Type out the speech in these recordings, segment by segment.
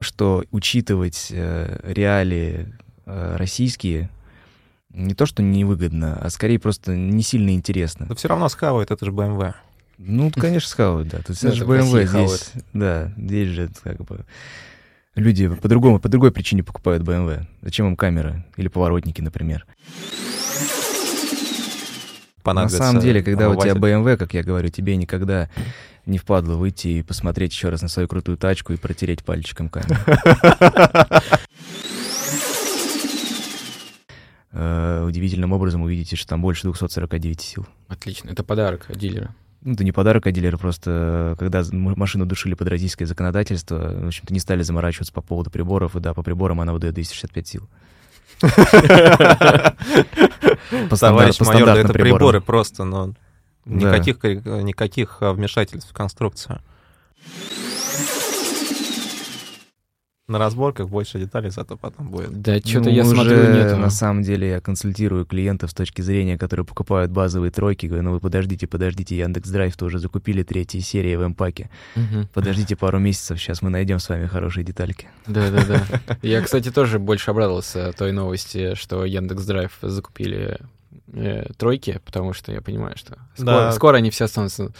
что учитывать э, реалии э, российские не то, что невыгодно, а скорее просто не сильно интересно. Но все равно схавают, это же BMW. Ну, конечно, схавают, да. Есть Ну, это же BMW здесь, да, здесь же как бы люди по-другому, по другой причине покупают BMW. Зачем им камера или поворотники, например? На самом деле, когда у тебя. BMW, как я говорю, тебе никогда не впадло выйти и посмотреть еще раз на свою крутую тачку и протереть пальчиком камеру. Э, Удивительным образом увидите, что там больше 249 сил. Отлично. Это подарок от дилера. Ну, это не подарок от дилера, просто когда машину душили под российское законодательство, в общем-то, не стали заморачиваться по поводу приборов, и да, по приборам она выдает 265 сил. По Товарищ майор, это приборы просто, но. Никаких, кори- никаких а, вмешательств в конструкцию. На разборках больше деталей зато потом будет. Да, что-то Ну, я уже, смотрю, нету. На самом деле я консультирую клиентов с точки зрения, которые покупают базовые тройки. Говорю, ну вы подождите, подождите, Яндекс Драйв-то уже закупили третья серия в М-паке. Мгм. Подождите пару месяцев, сейчас мы найдем с вами хорошие детальки. Да, да, да. Я, кстати, тоже больше обрадовался той новости, что Яндекс Драйв закупили э, тройки, потому что я понимаю, что скоро, Да. скоро они все останутся.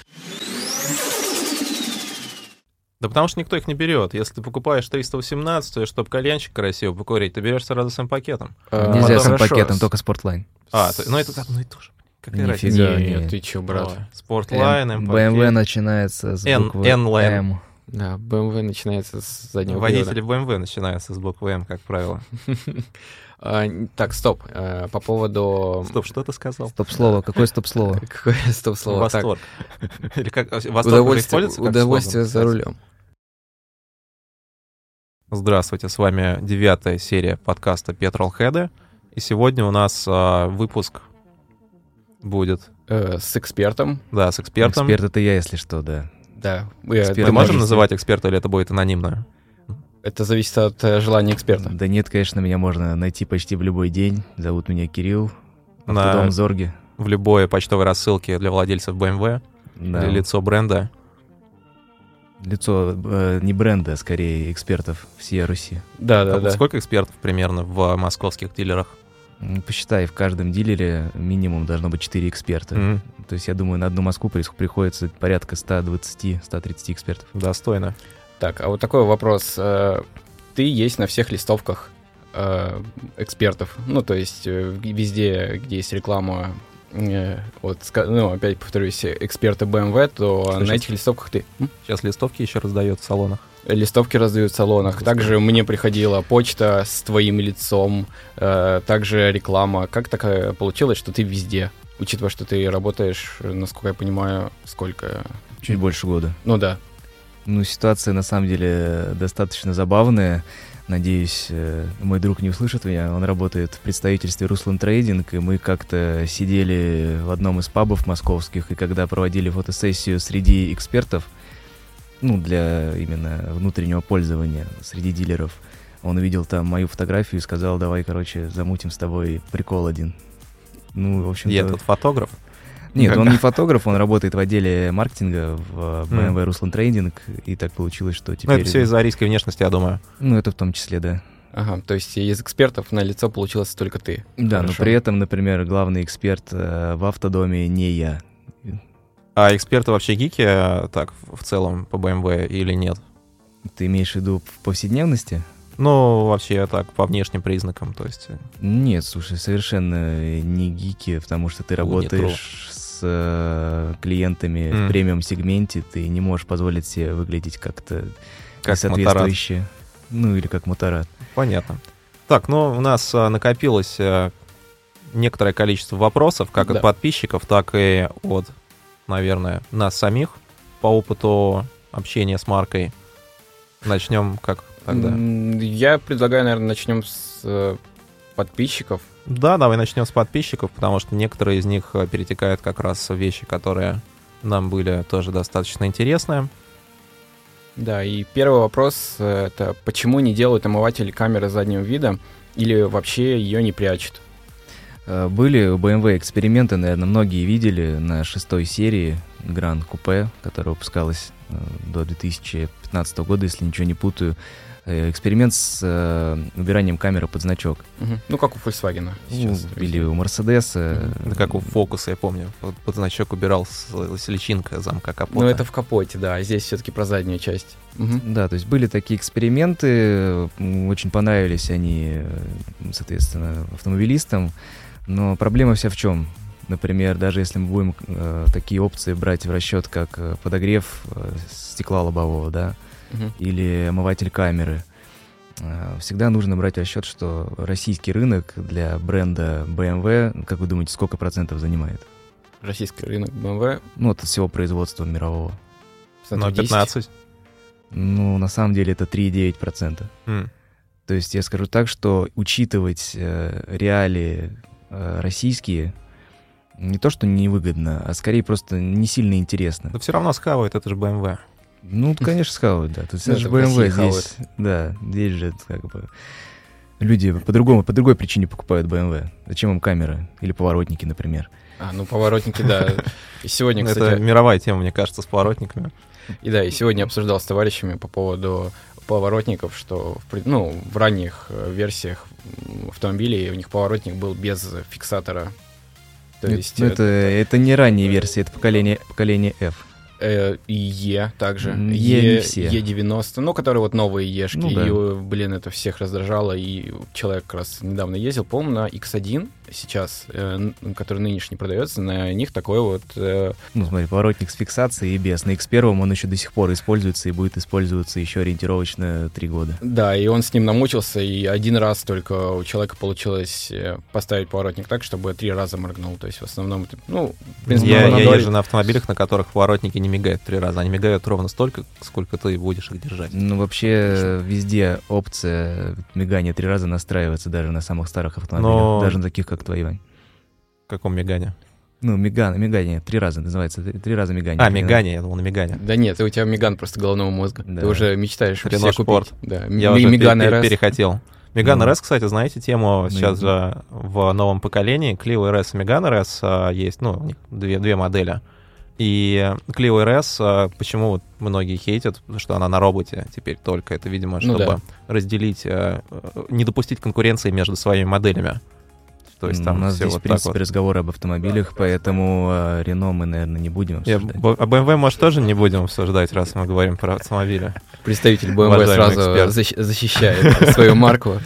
Да потому что никто их не берет. Если ты покупаешь 318, чтобы кальянчик красиво покурить, ты берешь сразу с пакетом. А, Нельзя ну, с пакетом, только Sport Line. А, то- ну это одно и то же. Какая разница? не. Нет, ты чё, брат? Sport Line, M-. BMW начинается с N- буквы N-Line. М. Да, BMW начинается с заднего Водители BMW начинаются с буквы M, как правило. А, так, стоп. э, По поводу... Стоп, что ты сказал? Стоп-слово. Какое стоп-слово? Какое стоп-слово? Восторг. Или как восторг уже удовольствие, за рулем. Здравствуйте, с вами девятая серия подкаста Petrolhead. И сегодня у нас а, выпуск будет, Э, С экспертом. да, с экспертом. Эксперт это я, если что, да. Да. э, Эксперт. Мы Ты можем называть эксперта или это будет анонимно? Это зависит от э, желания эксперта. Да нет, конечно, меня можно найти почти в любой день. Зовут меня Кирилл. На- Автодом Зорги. В любой почтовой рассылке для владельцев BMW Да. или лицо бренда. Лицо э, не бренда, а скорее экспертов всей Руси. Да, да, А да. Сколько экспертов примерно в московских дилерах? Посчитай, в каждом дилере минимум должно быть 4 эксперта. М, То есть, я думаю, на одну Москву приходится порядка 120-130 экспертов. Достойно. Так, а вот такой вопрос. Э, Ты есть на всех листовках э, экспертов. Ну, то есть э, везде, где есть реклама, вот, ну, опять повторюсь, эксперты BMW, то Слушай, на этих листовках ты... Сейчас листовки еще раздают в салонах. Листовки раздают в салонах. Также мне приходила почта с твоим лицом, также реклама. Как такая получилось, что ты везде? Учитывая, что ты работаешь, насколько я понимаю, сколько... Чуть больше года. Ну да. Ну, ситуация на самом деле достаточно забавная. Надеюсь, э, мой друг не услышит меня. Он работает в представительстве Руслан Трейдинг, и мы как-то сидели в одном из пабов московских, и когда проводили фотосессию среди экспертов, ну, для именно внутреннего пользования среди дилеров, он увидел там мою фотографию и сказал, давай, короче, замутим с тобой прикол один. Ну, в общем-то... Я тут фотограф. Нет, он не фотограф, он работает в отделе маркетинга в. BMW Руслан Трейдинг, и так получилось, что Ну, теперь... это все из-за арийской внешности, я думаю. Ну, это в том числе, да. Ага, то есть из экспертов на лицо получилось только ты. Да, но Хорошо. при этом, например, главный эксперт э, в автодоме не я. А эксперты вообще гики, э, так, в целом, по BMW или нет? Ты имеешь в виду в повседневности? Ну, вообще так, по внешним признакам, то есть... э, Нет, слушай, совершенно не гики, потому что ты У, не работаешь с э, клиентами М. в премиум-сегменте, ты не можешь позволить себе выглядеть как-то Как соответствующе. Ну, или как моторад. Понятно. Так, ну, у нас а, накопилось а, некоторое количество вопросов, как Да. от подписчиков, так и от, наверное, нас самих по опыту общения с маркой. Начнем как тогда? Я предлагаю, наверное, начнем с э, подписчиков. Да, давай начнем с подписчиков, потому что некоторые из них а, перетекают как раз в вещи, которые нам были тоже достаточно интересны. Да, и первый вопрос э, это почему не делают омыватель камеры заднего вида или вообще ее не прячут? Э, Были у BMW эксперименты, наверное, многие видели на шестой серии Гран Купе, которая выпускалась э, до 2015 года, если ничего не путаю. Э, эксперимент с э, убиранием камеры под значок. Мгм. Ну, как у Volkswagen Ну, сейчас. или у Мерседеса. Это как у Фокуса, я помню. Под, значок убирал с, личинка замка капота. Ну, это в капоте, да, а здесь все-таки про заднюю часть. Мгм. Да, то есть были такие эксперименты, очень понравились они, э, соответственно, автомобилистам, но проблема вся в чем? Например, даже если мы будем э, такие опции брать в расчет, как э, подогрев э, стекла лобового, да, Или омыватель камеры, э, всегда нужно брать в расчет, что российский рынок для бренда BMW, как вы думаете, сколько процентов занимает? Российский рынок BMW. Ну, от всего производства мирового. Ну, процентов 10. 15. Ну, на самом деле это 3,9%. М. То есть я скажу так, что учитывать э, реалии э, российские не то, что невыгодно, а скорее просто не сильно интересно. Но все равно схавают, это же BMW. Ну, конечно, схавают, да. То есть Ну, это же это BMW хавают. здесь. Да, здесь же как бы люди по-другому, по другой причине покупают BMW. Зачем им камеры или поворотники, например? А, ну, поворотники, да. И сегодня, это кстати, мировая тема, мне кажется, с поворотниками. и да, и сегодня обсуждал с товарищами по поводу поворотников, что в, ну, в ранних э, версиях автомобилей у них поворотник был без фиксатора. То Ну, есть ну, это, это не ранняя версия, это поколение, поколение F. э, и Е также. Е не все. Е90, ну, которые вот новые Ешки. Ну да. И, э, блин, это всех раздражало. И человек как раз недавно ездил, по-моему, на X1 сейчас, э, который нынешний продается, на них такой вот... э, Ну, смотри, поворотник с фиксацией и без. На X1 он еще до сих пор используется и будет использоваться еще ориентировочно три года. Да, и он с ним намучился, и один раз только у человека получилось э, поставить поворотник так, чтобы три раза моргнул. То есть в основном, ну, в принципе, Я, я езжу на автомобилях, на которых поворотники не мигают три раза. Они мигают ровно столько, сколько ты будешь их держать. Ну, вообще, везде опция мигания три раза настраивается даже на самых старых автомобилях, Но- даже на таких, как твои, Вань. В каком мигане? Ну, миган, мигание, три раза называется, три- раза мигание. А, мигание, я думал, на мигане. Да нет, у тебя Меган просто головного мозга. Да. Ты уже мечтаешь Рено себе купить. Спорт. Да, Я Ми- уже Меган пер- пер- перехотел. Меган Ну. RS, кстати, знаете тему Ну, сейчас же в новом поколении. Clio RS и Меган RS а, есть, ну, у них две, две модели. И Clio RS, а, почему вот многие хейтят, потому что она на роботе теперь только. Это, видимо, Ну чтобы да. разделить, а, не допустить конкуренции между своими моделями. То есть там У нас все здесь, вот в принципе, вот. разговоры об автомобилях, поэтому э, Рено мы, наверное, не будем Я, обсуждать. б- а BMW, может, тоже не будем обсуждать, раз мы говорим про автомобили. Представитель BMW сразу защищает свою марку.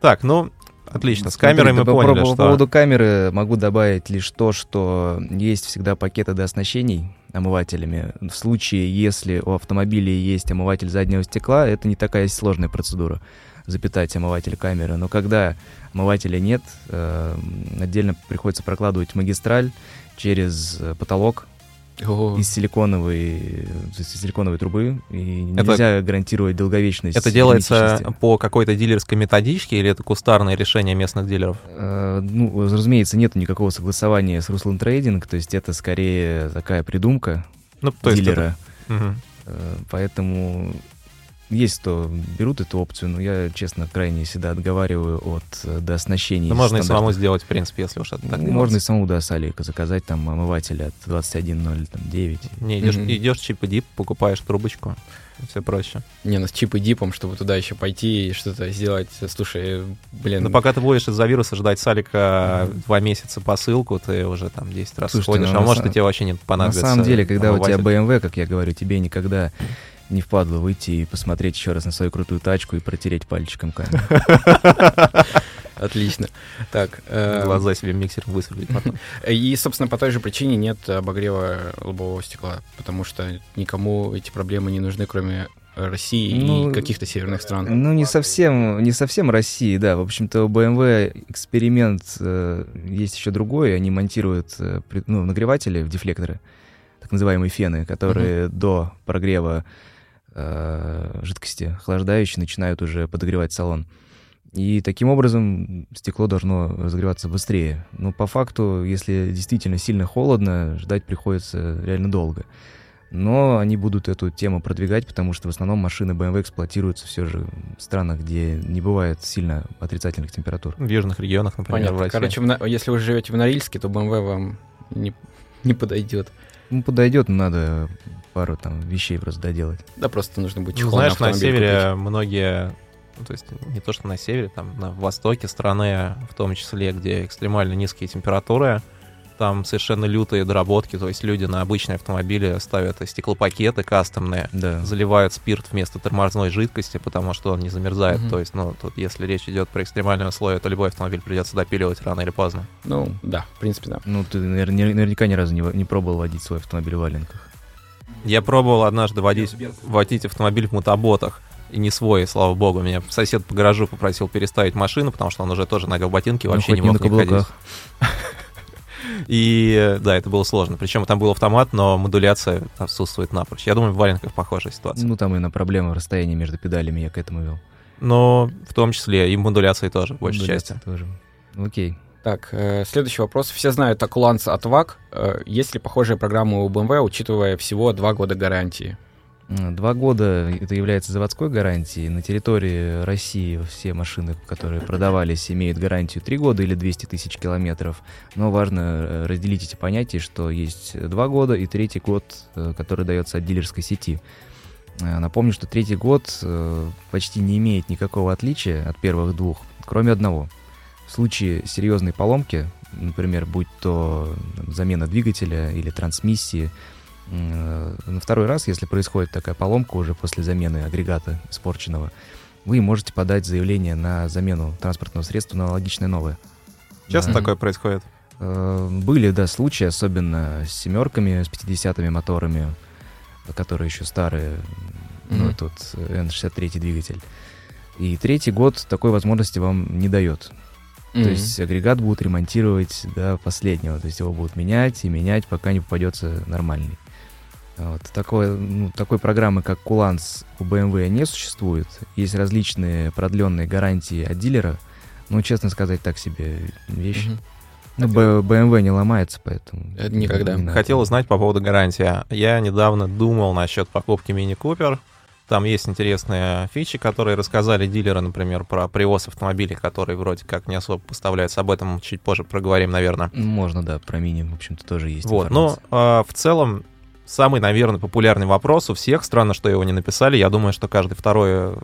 Так, ну, отлично. С Смотри, камерой мы да, по- поняли, по, что... По поводу камеры могу добавить лишь то, что есть всегда пакеты дооснащений омывателями. В случае, если у автомобиля есть омыватель заднего стекла, это не такая сложная процедура запитать омыватель камеры. Но когда омывателя нет, э, отдельно приходится прокладывать магистраль через потолок Из силиконовой, из силиконовой трубы, и Это- нельзя гарантировать долговечность. Это делается по какой-то дилерской методичке или это кустарное решение местных дилеров? Э, Ну, разумеется, нет никакого согласования с Ruslan Trading, то есть это скорее такая придумка Ну, то есть дилера. это- Мгм. Э, Поэтому есть кто берут эту опцию, но я, честно, крайне всегда отговариваю от э, дооснащений. Да можно и самому сделать, в принципе, если уж это так Ну, Можно и самому, да, с Алика заказать там омыватель от 21.09. Не, идешь, Мгм. идешь чип и дип, покупаешь трубочку, все проще. Не, ну с чип и дипом, чтобы туда еще пойти и что-то сделать. Слушай, блин, Но пока ты будешь из-за вируса ждать салика два месяца посылку, ты уже там 10 раз Слушайте, сходишь, ну, а на может, и тебе вообще не На понадобится. самом деле, когда у тебя омыватель. BMW, как я говорю, тебе никогда не впадло выйти и посмотреть еще раз на свою крутую тачку и протереть пальчиком камеру. отлично. Так, э, Глаза себе миксером высверлить потом. и, собственно, по той же причине нет обогрева лобового стекла, потому что никому эти проблемы не нужны, кроме России Ну, и каких-то северных стран. Ну, не совсем, не совсем России, да. В общем-то, у BMW эксперимент э, есть еще другой. Они монтируют э, при- ну, нагреватели в дефлекторы, так называемые фены, которые до прогрева э, жидкости охлаждающей начинают уже подогревать салон. И таким образом стекло должно разогреваться быстрее. Но по факту, если действительно сильно холодно, ждать приходится реально долго. Но они будут эту тему продвигать, потому что в основном машины BMW эксплуатируются все же в странах, где не бывает сильно отрицательных температур. В южных регионах, например, в Понятно. России. Короче, в если вы живете в Норильске, то BMW вам не, не подойдет. Ну, подойдет, но надо пару там вещей просто доделать. Да, просто нужно будет Ну, чехол знаешь, на автомобиль севере купить. многие, ну, то есть не то, что на севере, там на востоке страны, в том числе, где экстремально низкие температуры, там совершенно лютые доработки, то есть люди на обычные автомобили ставят стеклопакеты кастомные, Да. заливают спирт вместо тормозной жидкости, потому что он не замерзает. Мгм. То есть, ну, тут если речь идет про экстремальные условия, то любой автомобиль придется допиливать рано или поздно. Ну, да, в принципе, да. Ну, ты навер- наверняка ни разу не, не пробовал водить свой автомобиль в валенках. Я пробовал однажды водить, водить автомобиль в мотоботах. И не свой, слава богу. Меня сосед по гаражу попросил переставить машину, потому что он уже тоже надел ботинки, Ну, вообще хоть не не мог на в них ходить. И да, это было сложно. Причем там был автомат, но модуляция отсутствует напрочь. Я думаю, в валенках похожая ситуация. Ну, там и на проблемы расстояния между педалями я к этому вел. Но в том числе и модуляции тоже, большей Модуляция части. Тоже. Окей. Так, э, следующий вопрос. Все знают о Куланс от ВАК. Э, есть ли похожая программа у BMW, учитывая всего два года гарантии? Два года это является заводской гарантией. На территории России все машины, которые продавались, имеют гарантию 3 года или 200 тысяч километров. Но важно э, разделить эти понятия, что есть два года и третий год, э, который дается от дилерской сети. Э, Напомню, что третий год почти не имеет никакого отличия от первых двух, кроме одного. В случае серьезной поломки, например, будь то замена двигателя или трансмиссии, На второй раз, если происходит такая поломка уже после замены агрегата испорченного, вы можете подать заявление на замену транспортного средства на аналогичное новое. Часто Да. такое происходит? Э, Были, да, случаи, особенно с семерками, с 50-ми моторами, которые еще старые, ну, Мгм. тут N63 двигатель. И третий год такой возможности вам не дает. То Мгм. есть агрегат будут ремонтировать до последнего. То есть его будут менять и менять, пока не попадется нормальный. Вот. Такой, ну, такой программы, как Куланс у BMW не существует. Есть различные продленные гарантии от дилера. Ну, честно сказать, так себе вещь. Мгм. Ну, BMW не ломается, поэтому... Это никогда. не. Хотел узнать по поводу гарантии. Я недавно думал насчет покупки Мини Купер. Там есть интересные фичи, которые рассказали дилеры, например, про привоз автомобилей, которые вроде как не особо поставляются. Об этом чуть позже проговорим, наверное. Можно, да, про мини, в общем-то, тоже есть Вот, но информация. а, в целом самый, наверное, популярный вопрос у всех. Странно, что его не написали. Я думаю, что каждый второй э,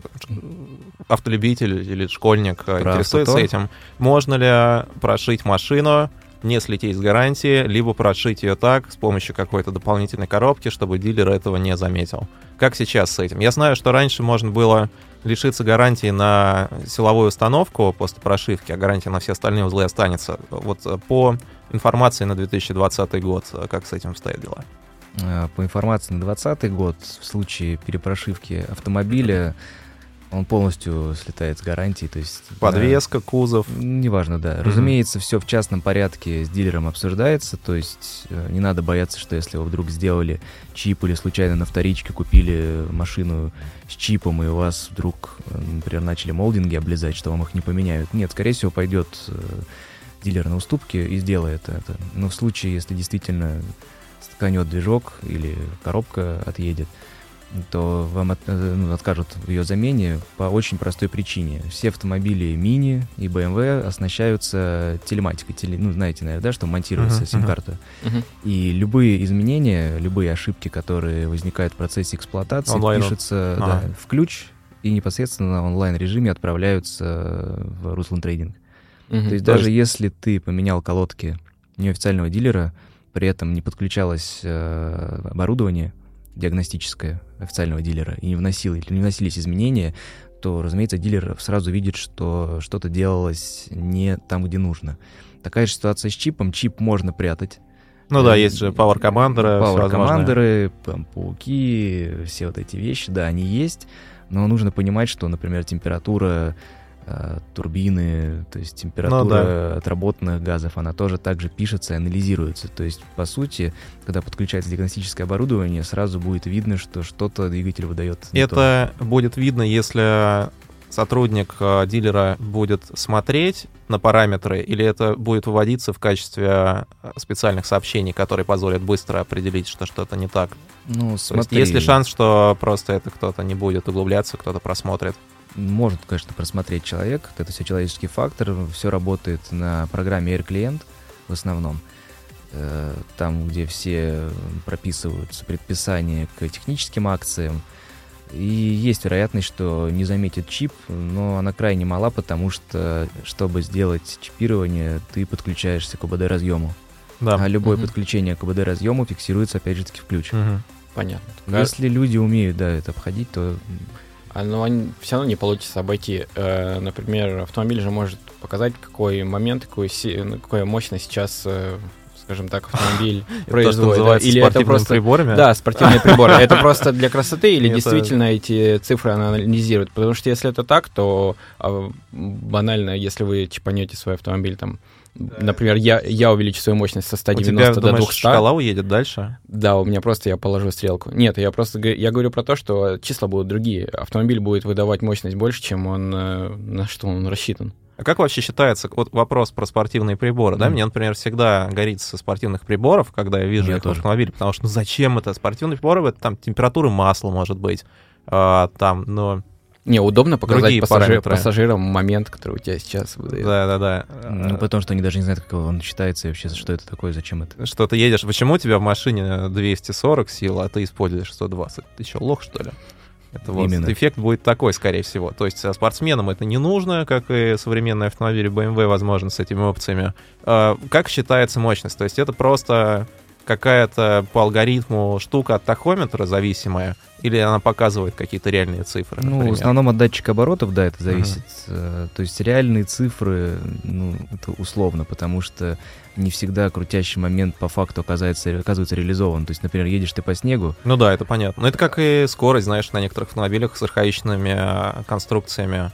автолюбитель или школьник э, Про интересуется автотор? этим. Можно ли прошить машину, не слететь с гарантии, либо прошить ее так, с помощью какой-то дополнительной коробки, чтобы дилер этого не заметил. Как сейчас с этим? Я знаю, что раньше можно было лишиться гарантии на силовую установку после прошивки, а гарантия на все остальные узлы останется. Вот э, по информации на 2020 год, как с этим стоят дела? А, По информации на 2020 год, в случае перепрошивки автомобиля, он полностью слетает с гарантии, то есть... да, Подвеска, кузов. Неважно, да. Мгм. Разумеется, все в частном порядке с дилером обсуждается, то есть э, не надо бояться, что если вы вдруг сделали чип или случайно на вторичке купили машину с чипом, и у вас вдруг, э, например, начали молдинги облизать, что вам их не поменяют. Нет, скорее всего, пойдет э, дилер на уступки и сделает это. Но в случае, если действительно сканет движок или коробка отъедет, то вам от- э, ну, откажут в ее замене по очень простой причине. Все автомобили мини и BMW оснащаются телематикой. Теле- ну, знаете, наверное, да, что монтируется Мгм, сим-карта. Мгм. И любые изменения, любые ошибки, которые возникают в процессе эксплуатации, Онлайн. пишутся Ага. да, в ключ и непосредственно на онлайн-режиме отправляются в Руслан Трейдинг. Мгм. То есть даже если ты поменял колодки неофициального дилера, при этом не подключалось э, оборудование диагностическое официального дилера и не, вносил, или не вносились изменения, то, разумеется, дилер сразу видит, что что-то делалось не там, где нужно. Такая же ситуация с чипом. Чип можно прятать. Ну да, Э, есть же Power Commander, Power командеры, пауки, все вот эти вещи, да, они есть, но нужно понимать, что, например, температура турбины, то есть температура Ну да. отработанных газов, она тоже также пишется и анализируется. То есть, по сути, когда подключается диагностическое оборудование, сразу будет видно, что что-то двигатель выдает. не то. Это будет видно, если сотрудник э, дилера будет смотреть на параметры, или это будет выводиться в качестве э, специальных сообщений, которые позволят быстро определить, что что-то не так. Ну, То есть смотри, есть ли шанс, что просто это кто-то не будет углубляться, кто-то просмотрит? Может, конечно, просмотреть человек, это все человеческий фактор, все работает на программе Air Client в основном. э, там, где все прописываются предписания к техническим акциям. И есть вероятность, что не заметит чип, но она крайне мала, потому что, чтобы сделать чипирование, ты подключаешься к ОБД-разъему. Да. А любое Мгм. подключение к ОБД-разъему фиксируется, опять же таки, в ключ. Мгм. Понятно. Если люди умеют, да, это обходить, то Но все равно не получится обойти. Э, Например, автомобиль же может показать, какой момент, си- ну, какая мощность сейчас, э, скажем так, автомобиль производит. Или это просто... приборами. Да, спортивные приборы. Это просто для красоты или действительно эти цифры анализируют? Потому что если это так, то а, банально, если вы чипанете свой автомобиль там, например, я, я увеличу свою мощность со У тебя, 190 до думаешь, 200, шкала уедет дальше? да, у меня просто я положу стрелку. Нет, я просто я говорю про то, что числа будут другие. Автомобиль будет выдавать мощность больше, чем он э, на что он рассчитан. А как вообще считается, вот вопрос про спортивные приборы, да? Мгм. Мне, например, всегда горит со спортивных приборов, когда я вижу Я тоже. автомобиле, потому что ну зачем это? Спортивные приборы, это там температура масла может быть, а, там, но... Не, удобно показать Другие пассажир- параметры. пассажирам момент, который у тебя сейчас выдает. Да-да-да. ну, потому что они даже не знают, как он считается и вообще, что это такое, зачем это. Что ты едешь, почему у тебя в машине 240 сил, а ты используешь 120? Ты что, лох, что ли? Это вот Именно. эффект будет такой, скорее всего. То есть а, спортсменам это не нужно, как и современные автомобили BMW, возможно, с этими опциями. А, Как считается мощность? То есть это просто какая-то по алгоритму штука от тахометра зависимая, или она показывает какие-то реальные цифры? Ну, в например? основном от датчика оборотов, да, это зависит. Э, То есть реальные цифры, ну, это условно, потому что не всегда крутящий момент по факту оказывается, оказывается реализован. То есть, например, едешь ты по снегу, Ну да, это понятно. Но это как и скорость, знаешь, на некоторых автомобилях с архаичными а, конструкциями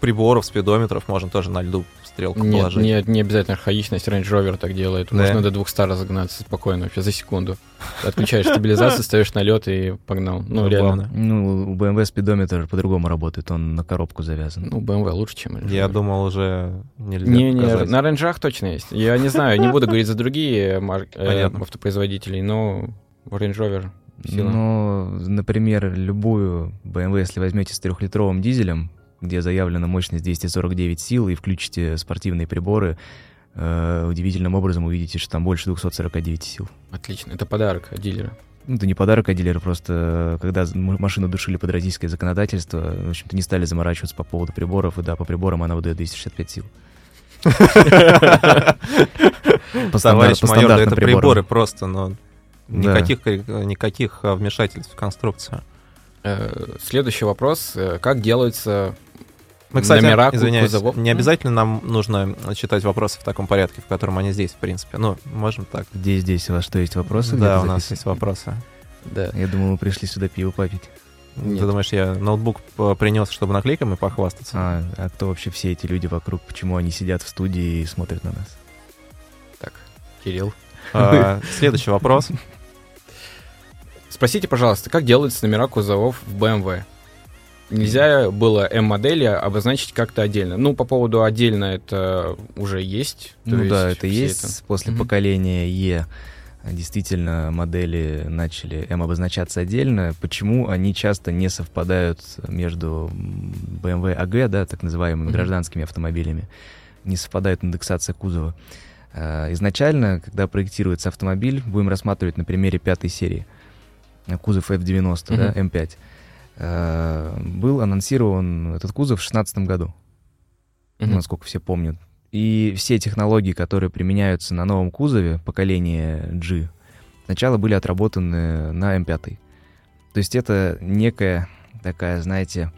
приборов, спидометров можно тоже на льду стрелку Нет, положить. не, не обязательно архаичность, Range Rover так делает. Да. Можно до 200 разогнаться спокойно, вообще за секунду. Отключаешь стабилизацию, ставишь на лед и погнал. Ну, реально. Забавно. ну, у BMW спидометр по-другому работает, он на коробку завязан. Ну, BMW лучше, чем Range Я Rover. думал, уже нельзя Не, не, показать. на рейнджах точно есть. Я не знаю, не буду говорить за другие мар- э, автопроизводителей, но Range Rover сила. Но, например, любую BMW, если возьмете с трехлитровым дизелем, где заявлена мощность 249 сил, и включите спортивные приборы, э, удивительным образом увидите, что там больше 249 сил. Отлично. Это подарок от дилера. Ну, это не подарок от дилера, просто э, когда машину душили под российское законодательство, в общем-то, не стали заморачиваться по поводу приборов, и да, по приборам она выдает 265 сил. По стандар- Товарищ по майор, это приборам. приборы просто, но Да. никаких, никаких а, вмешательств в конструкцию. Э, Следующий вопрос. Э, Как делаются Мы, кстати, номера извиняюсь, кузовов? не обязательно нам нужно читать вопросы в таком порядке, в котором они здесь, в принципе. Ну, можем так. Где здесь у вас что, есть вопросы? да, у нас есть вопросы. Да. Я думал, мы пришли сюда пиво попить. Нет. Ты думаешь, я ноутбук п- принес, чтобы наклейками похвастаться? А, а кто вообще все эти люди вокруг? Почему они сидят в студии и смотрят на нас? Так, Кирилл. А, Следующий вопрос. Спросите, пожалуйста, как делаются номера кузовов в BMW? Нельзя было М-модели обозначить как-то отдельно. Ну, по поводу отдельно это уже есть. ну да, есть это все есть. После Мгм. поколения Е действительно модели начали М обозначаться отдельно. Почему они часто не совпадают между BMW AG, да, так называемыми Мгм. гражданскими автомобилями? Не совпадает индексация кузова. А, Изначально, когда проектируется автомобиль, будем рассматривать на примере пятой серии. А, Кузов F90, да, М5. А, Был анонсирован этот кузов в 2016 году Мгм. насколько все помнят. И все технологии, которые применяются на новом кузове поколения G, сначала были отработаны на M5. То есть это некая такая, знаете,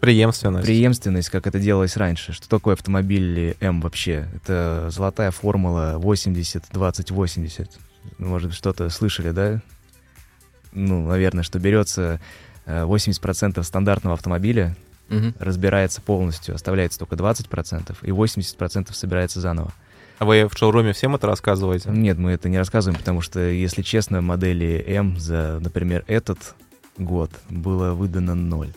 Преемственность. преемственность, как это делалось раньше. Что такое автомобиль М вообще? Это золотая формула 80-20-80. Может, что-то слышали, да? Ну, наверное, что берется э, 80% стандартного автомобиля, Мгм. разбирается полностью, оставляется только 20%, и 80% собирается заново. А вы в шоуруме всем это рассказываете? Нет, мы это не рассказываем, потому что, если честно, модели М за, например, этот год было выдано ноль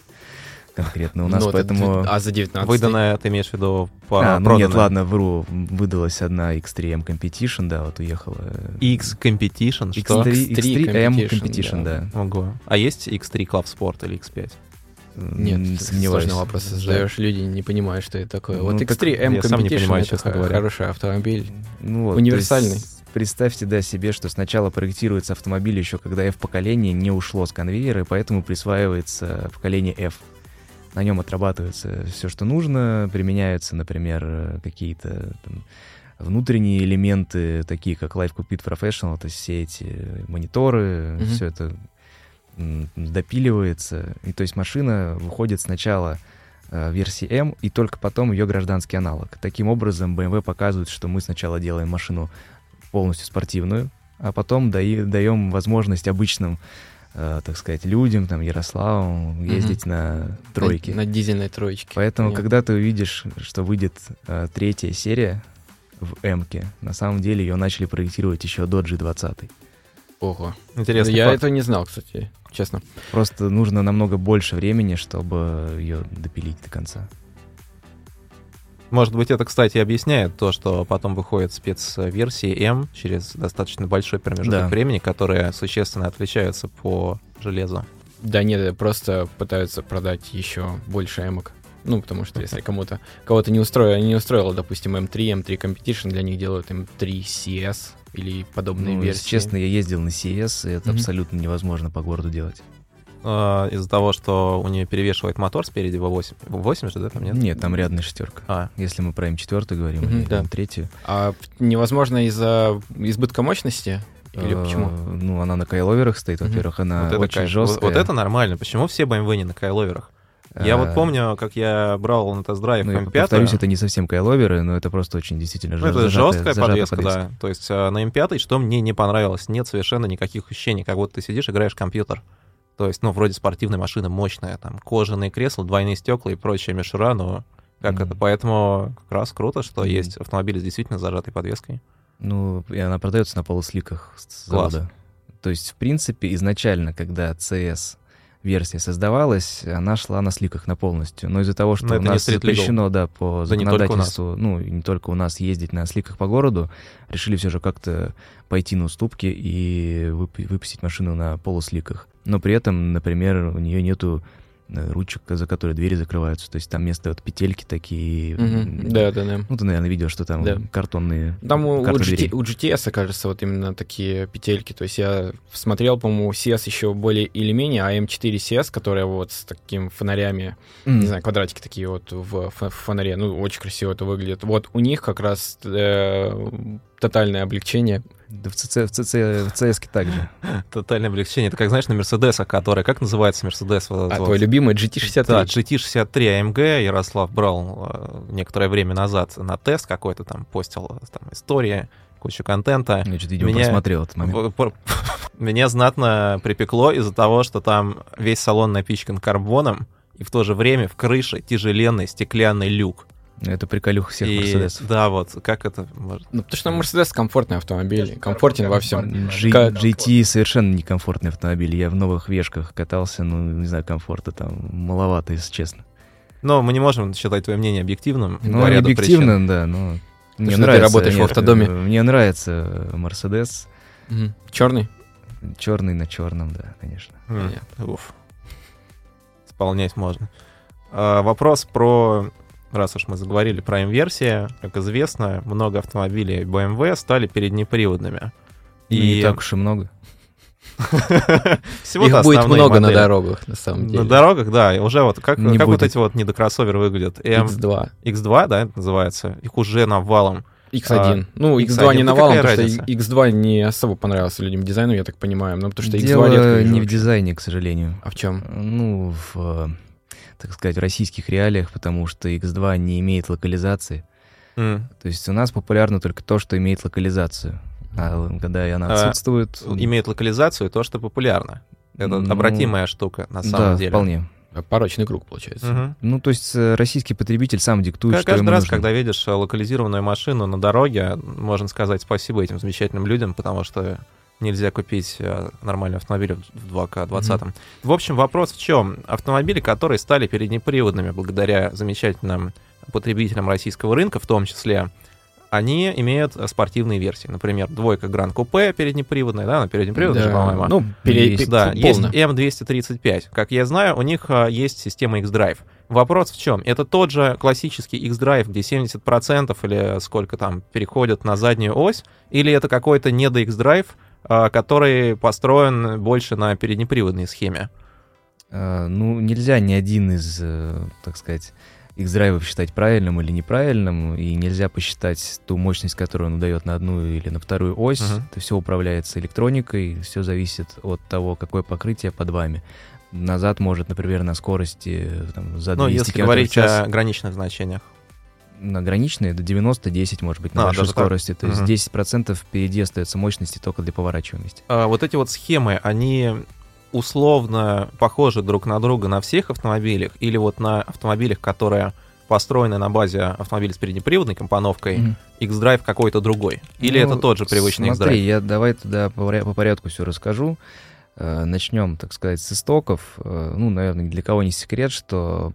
конкретно у нас, Ну, вот это поэтому... дев- А за 19 Выданное, ты имеешь в виду, по А, ну нет, ладно, вру, выдалась одна X3 M Competition, да, вот уехала. X Competition, что? X3, X3 X3 M Competition, Competition, да. Ого. А есть X3 Club Sport или X5? Нет, ты сомневаюсь. сложный вопрос задаешь, люди не понимают, что это такое. Ну, вот так X3 M я сам не Competition понимаю, это говоря. хороший автомобиль. Ну вот, Универсальный. есть представьте, да, себе, что сначала проектируется автомобиль еще когда F-поколение не ушло с конвейера, и поэтому присваивается поколение F. На нем отрабатывается все, что нужно, применяются, например, какие-то там, внутренние элементы, такие как Live Cockpit Professional, то есть все эти мониторы, mm-hmm. все это допиливается. И то есть машина выходит сначала э, версии M, и только потом ее гражданский аналог. Таким образом, BMW показывает, что мы сначала делаем машину полностью спортивную, а потом даем возможность обычным, э, так сказать, людям, там, Ярославу, ездить mm-hmm. на тройке. На, на дизельной троечке. Поэтому, Понятно. когда ты увидишь, что выйдет э, третья серия в М-ке, на самом деле ее начали проектировать еще до G20. Ого. Интересно. Я факт. этого не знал, кстати, честно. Просто нужно намного больше времени, чтобы ее допилить до конца. Может быть, это, кстати, объясняет то, что потом выходят спецверсии М через достаточно большой промежуток да. времени, которые существенно отличаются по железу. Да нет, просто пытаются продать еще больше эмок. Ну, потому что если кому-то кого-то не устроило, не устроило, допустим, M3, M3 Competition, для них делают M3 CS или подобные ну, версии. Честно, я ездил на CS, и это mm-hmm. абсолютно невозможно по городу делать. А, из-за того, что у нее перевешивает мотор спереди V8. V8 же, да, там нет? Нет, там рядная шестерка. А. Если мы про М4 говорим, mm-hmm, или да. третью. А невозможно из-за избытка мощности? Или а, почему? Ну, она на кайловерах стоит, во-первых, она вот очень кай... жесткая. Вот, вот это нормально. Почему все BMW не на кайловерах? Я вот а, помню, как я брал на тест-драйв ну, М5. Повторюсь, это не совсем кайловеры, но это просто очень действительно ну, это жесткая подвеска, да. То есть на М5, что мне не понравилось, нет совершенно никаких ощущений, как будто ты сидишь, играешь в компьютер. То есть, ну, вроде спортивная машина мощная, там, кожаные кресла, двойные стекла и прочая мишура, но как mm-hmm. это? Поэтому как раз круто, что mm-hmm. есть автомобили с действительно зажатой подвеской. Ну, и она продается на полусликах с завода. То есть, в принципе, изначально, когда CS версия создавалась, она шла на сликах на полностью. Но из-за того, что Но у нас запрещено, да, по законодательству, ну, и не только у нас ездить на сликах по городу, решили все же как-то пойти на уступки и выпустить машину на полусликах. Но при этом, например, у нее нету Э, ручек, за которые двери закрываются. То есть там вместо вот петельки такие. Mm-hmm. Да, да, да. Ну, ты, наверное, видел, что там да. картонные. Там у, GT, у GTS, кажется, вот именно такие петельки. То есть я смотрел, по-моему, CS еще более или менее, а M4 CS, которая вот с такими фонарями, mm. не знаю, квадратики такие вот в фонаре, ну, очень красиво это выглядит. Вот у них как раз э, тотальное облегчение да в, ЦЦ, в, ЦЦ, в ЦСК также. Тотальное облегчение. Это как, знаешь, на Мерседесах, которая... Как называется Мерседес? А, вот. твой любимый GT63. Да, GT63 AMG Ярослав брал э, некоторое время назад на тест какой-то там, постил там истории, кучу контента. Я что-то видео Меня... просмотрел этот момент. Меня знатно припекло из-за того, что там весь салон напичкан карбоном, и в то же время в крыше тяжеленный стеклянный люк. Это приколюх всех и, Мерседесов. Да, вот, как это может... Ну, потому что Мерседес комфортный автомобиль, комфортен во всем. G, GT совершенно некомфортный автомобиль. Я в новых вешках катался, ну, не знаю, комфорта там маловато, если честно. Но мы не можем считать твое мнение объективным. Ну, объективно, причин. да, но... Ты мне нравится, ты работаешь нет, в автодоме. Мне нравится Мерседес. Угу. Черный? Черный на черном, да, конечно. Mm. Уф. Исполнять можно. А, вопрос про раз уж мы заговорили про инверсии, как известно, много автомобилей BMW стали переднеприводными. Ну, и... Не так уж и много. Всего Их будет много на дорогах, на самом деле. На дорогах, да. И уже вот как, как вот эти вот недокроссоверы выглядят? X2. X2, да, это называется. Их уже навалом. X1. А, ну, X2 X1. не навалом, потому разница? что X2 не особо понравился людям дизайну, я так понимаю. Ну, потому что X2 Дело редко не в дизайне, к сожалению. А в чем? Ну, в так сказать, в российских реалиях, потому что X2 не имеет локализации. Mm. То есть у нас популярно только то, что имеет локализацию. А когда она а, отсутствует... А, имеет локализацию то, что популярно. Это ну, обратимая штука, на самом да, деле. вполне. Порочный круг, получается. Угу. Ну, то есть э, российский потребитель сам диктует, как, что Каждый ему раз, нужно. когда видишь локализированную машину на дороге, можно сказать спасибо этим замечательным людям, потому что нельзя купить э, нормальный автомобиль в 2К 20. Mm-hmm. В общем, вопрос в чем? Автомобили, которые стали переднеприводными благодаря замечательным потребителям российского рынка, в том числе, они имеют спортивные версии. Например, двойка Гранд Купе переднеприводная, да, она переднеприводная, да. по-моему. Ну, пере... есть, да, есть М235. Как я знаю, у них а, есть система X-Drive. Вопрос в чем? Это тот же классический X-Drive, где 70% или сколько там переходят на заднюю ось, или это какой-то не до X-Drive, который построен больше на переднеприводной схеме? А, ну, нельзя ни один из, э, так сказать, X-драйвов считать правильным или неправильным, и нельзя посчитать ту мощность, которую он дает на одну или на вторую ось. Uh-huh. Это все управляется электроникой, все зависит от того, какое покрытие под вами. Назад может, например, на скорости там, за 200 Ну, если говорить о граничных значениях. На граничные до 90-10, может быть, на а, большой скорости. Так? То uh-huh. есть 10% впереди остается мощности только для поворачиваемости. А, вот эти вот схемы, они условно похожи друг на друга на всех автомобилях или вот на автомобилях, которые построены на базе автомобиля с переднеприводной компоновкой, mm-hmm. X-Drive какой-то другой? Или ну, это тот же привычный X-Drive? Смотри, я давай туда по, по порядку все расскажу. Э, начнем, так сказать, с истоков. Э, ну, наверное, для кого не секрет, что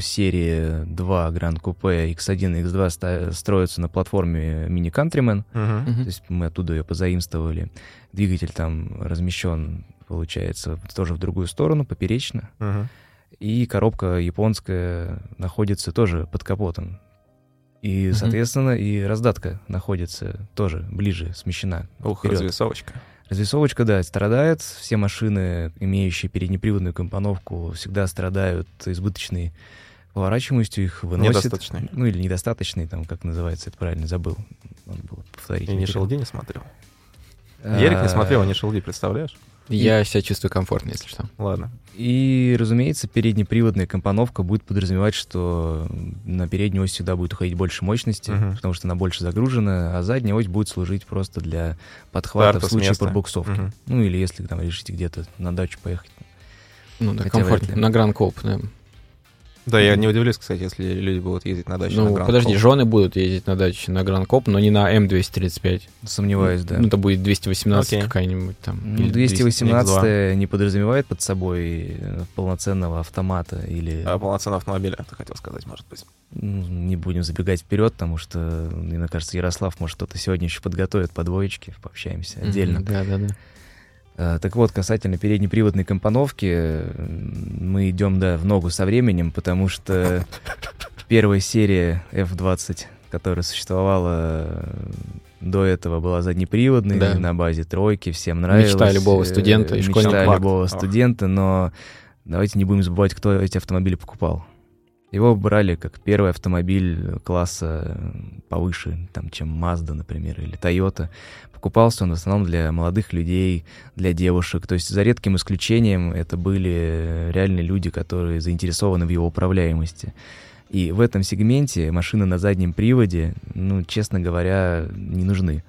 серии 2 Grand Coupe X1 и X2 строятся на платформе Mini Countryman. Uh-huh. То есть мы оттуда ее позаимствовали. Двигатель там размещен получается, тоже в другую сторону, поперечно. Uh-huh. И коробка японская находится тоже под капотом. И, соответственно, uh-huh. и раздатка находится тоже ближе, смещена. Ух, вперед. развесовочка. Развесовочка, да, страдает. Все машины, имеющие переднеприводную компоновку, всегда страдают избыточной поворачиваемостью, их выносит. Недостаточной. Ну или недостаточной, там, как называется, это правильно забыл. Надо было повторить. Я не Шелди не смотрел. Ярик не смотрел, а не Шелди, представляешь? Я и... себя чувствую комфортно, если что. Ладно. И, разумеется, переднеприводная компоновка будет подразумевать, что на переднюю ось всегда будет уходить больше мощности, uh-huh. потому что она больше загружена, а задняя ось будет служить просто для подхвата Старта в случае подбуксовки. Uh-huh. Ну или если там решите где-то на дачу поехать. Ну да, комфортно. На Gran Coupe, да. Да, я не удивлюсь, кстати, если люди будут ездить на дачу ну, на Gran подожди, жены будут ездить на даче на Gran Coupe, но не на M235. Сомневаюсь, да. Ну, это будет 218 okay. какая-нибудь там. Ну, 218 не подразумевает под собой э, полноценного автомата или... А, полноценного автомобиля, ты хотел сказать, может быть. Ну, не будем забегать вперед, потому что, мне кажется, Ярослав, может, что-то сегодня еще подготовит по двоечке, пообщаемся отдельно. Да, да, да. Э, так вот, касательно переднеприводной компоновки, мы идем, да, в ногу со временем, потому что первая серия F20, которая существовала до этого, была заднеприводной, да. на базе тройки, всем нравилось. Мечта любого студента и Мечта любого студента, но давайте не будем забывать, кто эти автомобили покупал. Его брали как первый автомобиль класса повыше, там, чем Mazda, например, или Toyota. Покупался он в основном для молодых людей, для девушек. То есть за редким исключением это были реальные люди, которые заинтересованы в его управляемости. И в этом сегменте машины на заднем приводе, ну, честно говоря, не нужны.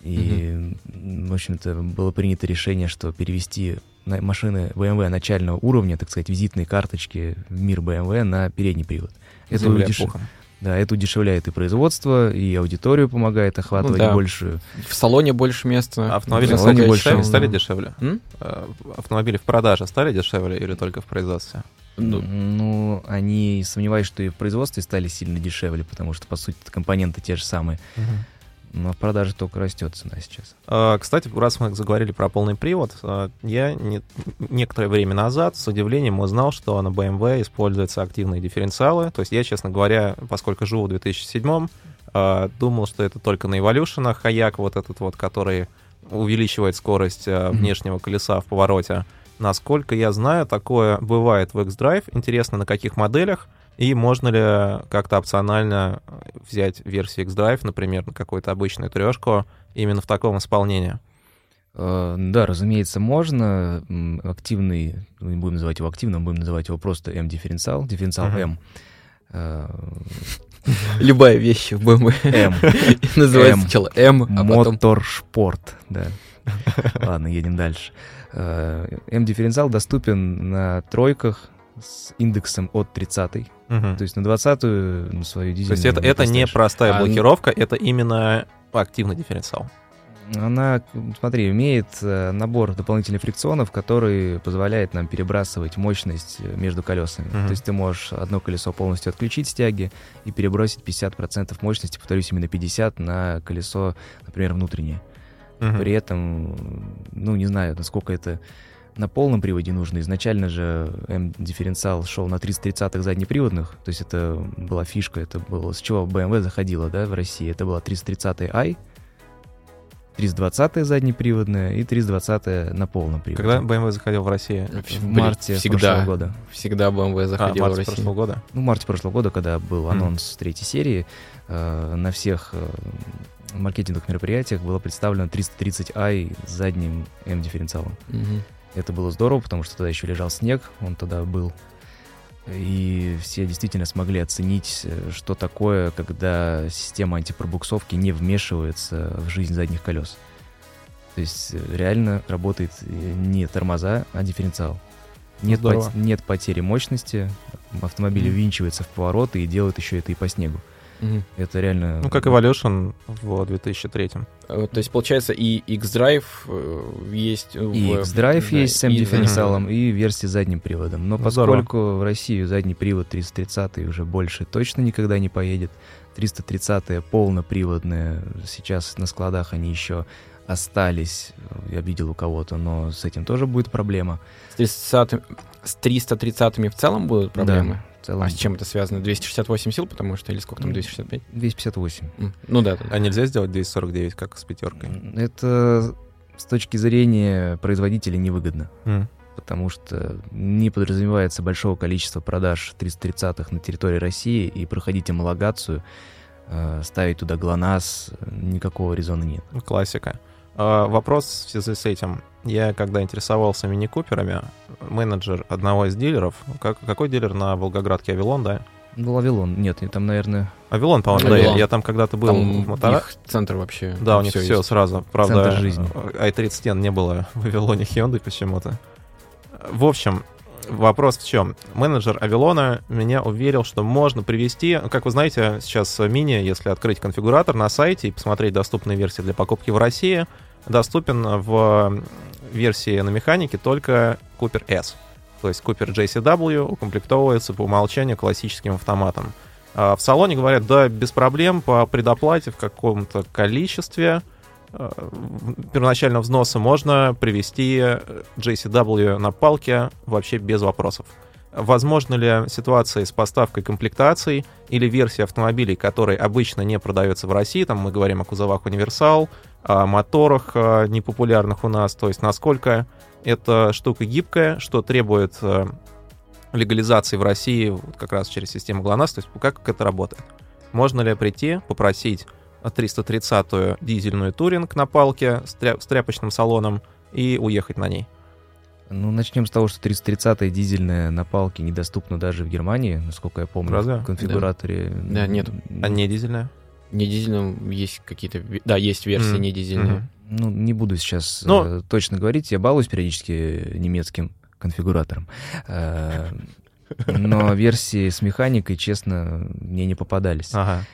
И, угу. в общем-то, было принято решение, что перевести машины BMW начального уровня, так сказать, визитные карточки в мир BMW на передний привод. Это, удеш... да, это удешевляет и производство, и аудиторию помогает охватывать ну, да. большую. В салоне больше места. Автомобили, в салоне больше дешевле, стали дешевле? М? Э, автомобили в продаже стали дешевле или только в производстве? Ну, ну, они сомневаюсь, что и в производстве стали сильно дешевле, потому что, по сути, компоненты те же самые. Угу. Но в продаже только растет цена сейчас. А, кстати, раз мы заговорили про полный привод, а, я не, некоторое время назад с удивлением узнал, что на BMW используются активные дифференциалы. То есть я, честно говоря, поскольку живу в 2007 а, думал, что это только на Evolution, хаяк вот этот вот, который увеличивает скорость внешнего колеса в повороте. Насколько я знаю, такое бывает в X-Drive. Интересно, на каких моделях. И можно ли как-то опционально взять версию X-Drive, например, на какую-то обычную трешку, именно в таком исполнении? Э, да, разумеется, можно. Активный, мы не будем называть его активным, будем называть его просто M-дифференциал, дифференциал uh-huh. M. Э, Любая вещь в BMW M. Называется сначала M, а потом... Моторшпорт, да. Ладно, едем дальше. Э, M-дифференциал доступен на тройках с индексом от 30 Угу. То есть на 20-ю на свою дизельную... То есть это, это не простая а, блокировка, это именно активный дифференциал. Она, смотри, имеет э, набор дополнительных фрикционов, который позволяет нам перебрасывать мощность э, между колесами. Uh-huh. То есть ты можешь одно колесо полностью отключить стяги и перебросить 50% мощности, повторюсь, именно 50 на колесо, например, внутреннее. Uh-huh. При этом, ну, не знаю, насколько это на полном приводе нужно. Изначально же М-дифференциал шел на 330-х заднеприводных, то есть это была фишка, это было с чего BMW заходила, да, в России. Это была 330i, 320 заднеприводная и 320 на полном приводе. Когда BMW заходил в Россию? В марте всегда, прошлого года. Всегда BMW А, заходила март в Россию. прошлого года? Ну, в марте прошлого года, когда был анонс третьей серии, э, на всех э, маркетинговых мероприятиях было представлено 330i с задним М-дифференциалом. Мгм. Это было здорово, потому что тогда еще лежал снег, он тогда был. И все действительно смогли оценить, э, что такое, когда система антипробуксовки не вмешивается в жизнь задних колес. То есть э, реально работает э, не тормоза, а дифференциал. Нет, Здорово. пот- нет потери мощности, автомобиль Мгм. ввинчивается в повороты и делает еще это и по снегу. Мгм. Это реально... Ну, как Evolution в 2003 Э, То есть, получается, и X-Drive э, есть... И в- X-Drive да, есть с и- M-дифференциалом, и версия с задним приводом. Но Ну, здорово. поскольку в Россию задний привод 330 уже больше точно никогда не поедет, 330 полноприводная, сейчас на складах они еще остались, я видел у кого-то, но с этим тоже будет проблема. С 330 с 330 в целом будут проблемы? Да, целом А с чем это связано? 268 сил, потому что, или сколько там, 265? 258. М, Ну да, да. А нельзя сделать 249, как с пятеркой? Это с точки зрения производителя невыгодно. М. потому что не подразумевается большого количества продаж 330-х на территории России, и проходить homologацию, э, ставить туда ГЛОНАСС, э, никакого резона нет. Классика. А, Вопрос в связи с этим. Я, когда интересовался мини-куперами, менеджер одного из дилеров, как, какой дилер на Волгоградке? Авилон, да? Ну, Вавилон, нет, там, наверное, Авилон, по-моему, да, я, Авилон. я там когда-то был Там в мотора- их центр вообще. Да, у них все, есть. сразу. Правда, Центр жизни. i30 не было в Авилоне Hyundai почему-то. В общем, вопрос в чем? Менеджер Авилона меня уверил, что можно привести, как вы знаете, сейчас мини, если открыть конфигуратор на сайте и посмотреть доступные версии для покупки в России, доступен в версии на механике только Cooper S. То есть Cooper JCW укомплектовывается по умолчанию классическим автоматом. А В салоне говорят, да, без проблем, по предоплате в каком-то количестве э, первоначального взноса можно привести JCW на палке вообще без вопросов. Возможно ли ситуация с поставкой комплектаций или версии автомобилей, которые обычно не продаются в России, там мы говорим о кузовах универсал, о моторах э, непопулярных у нас, то есть насколько эта штука гибкая, что требует э, легализации в России вот как раз через систему ГЛОНАСС, то есть как это работает. Можно ли прийти, попросить 330-ю дизельную туринг на палке с, тря- с тряпочным салоном и уехать на ней? Ну, начнем с того, что 330 дизельная на палке недоступна даже в Германии, насколько я помню, Разве? в конфигураторе. Да, нету. А не дизельная? Не дизельным есть какие-то... Да, есть версии Мгм. не дизельные. Мгм. Ну, не буду сейчас э, точно говорить, я балуюсь периодически немецким конфигуратором. Э, Но версии с механикой, честно, мне не попадались. Ага.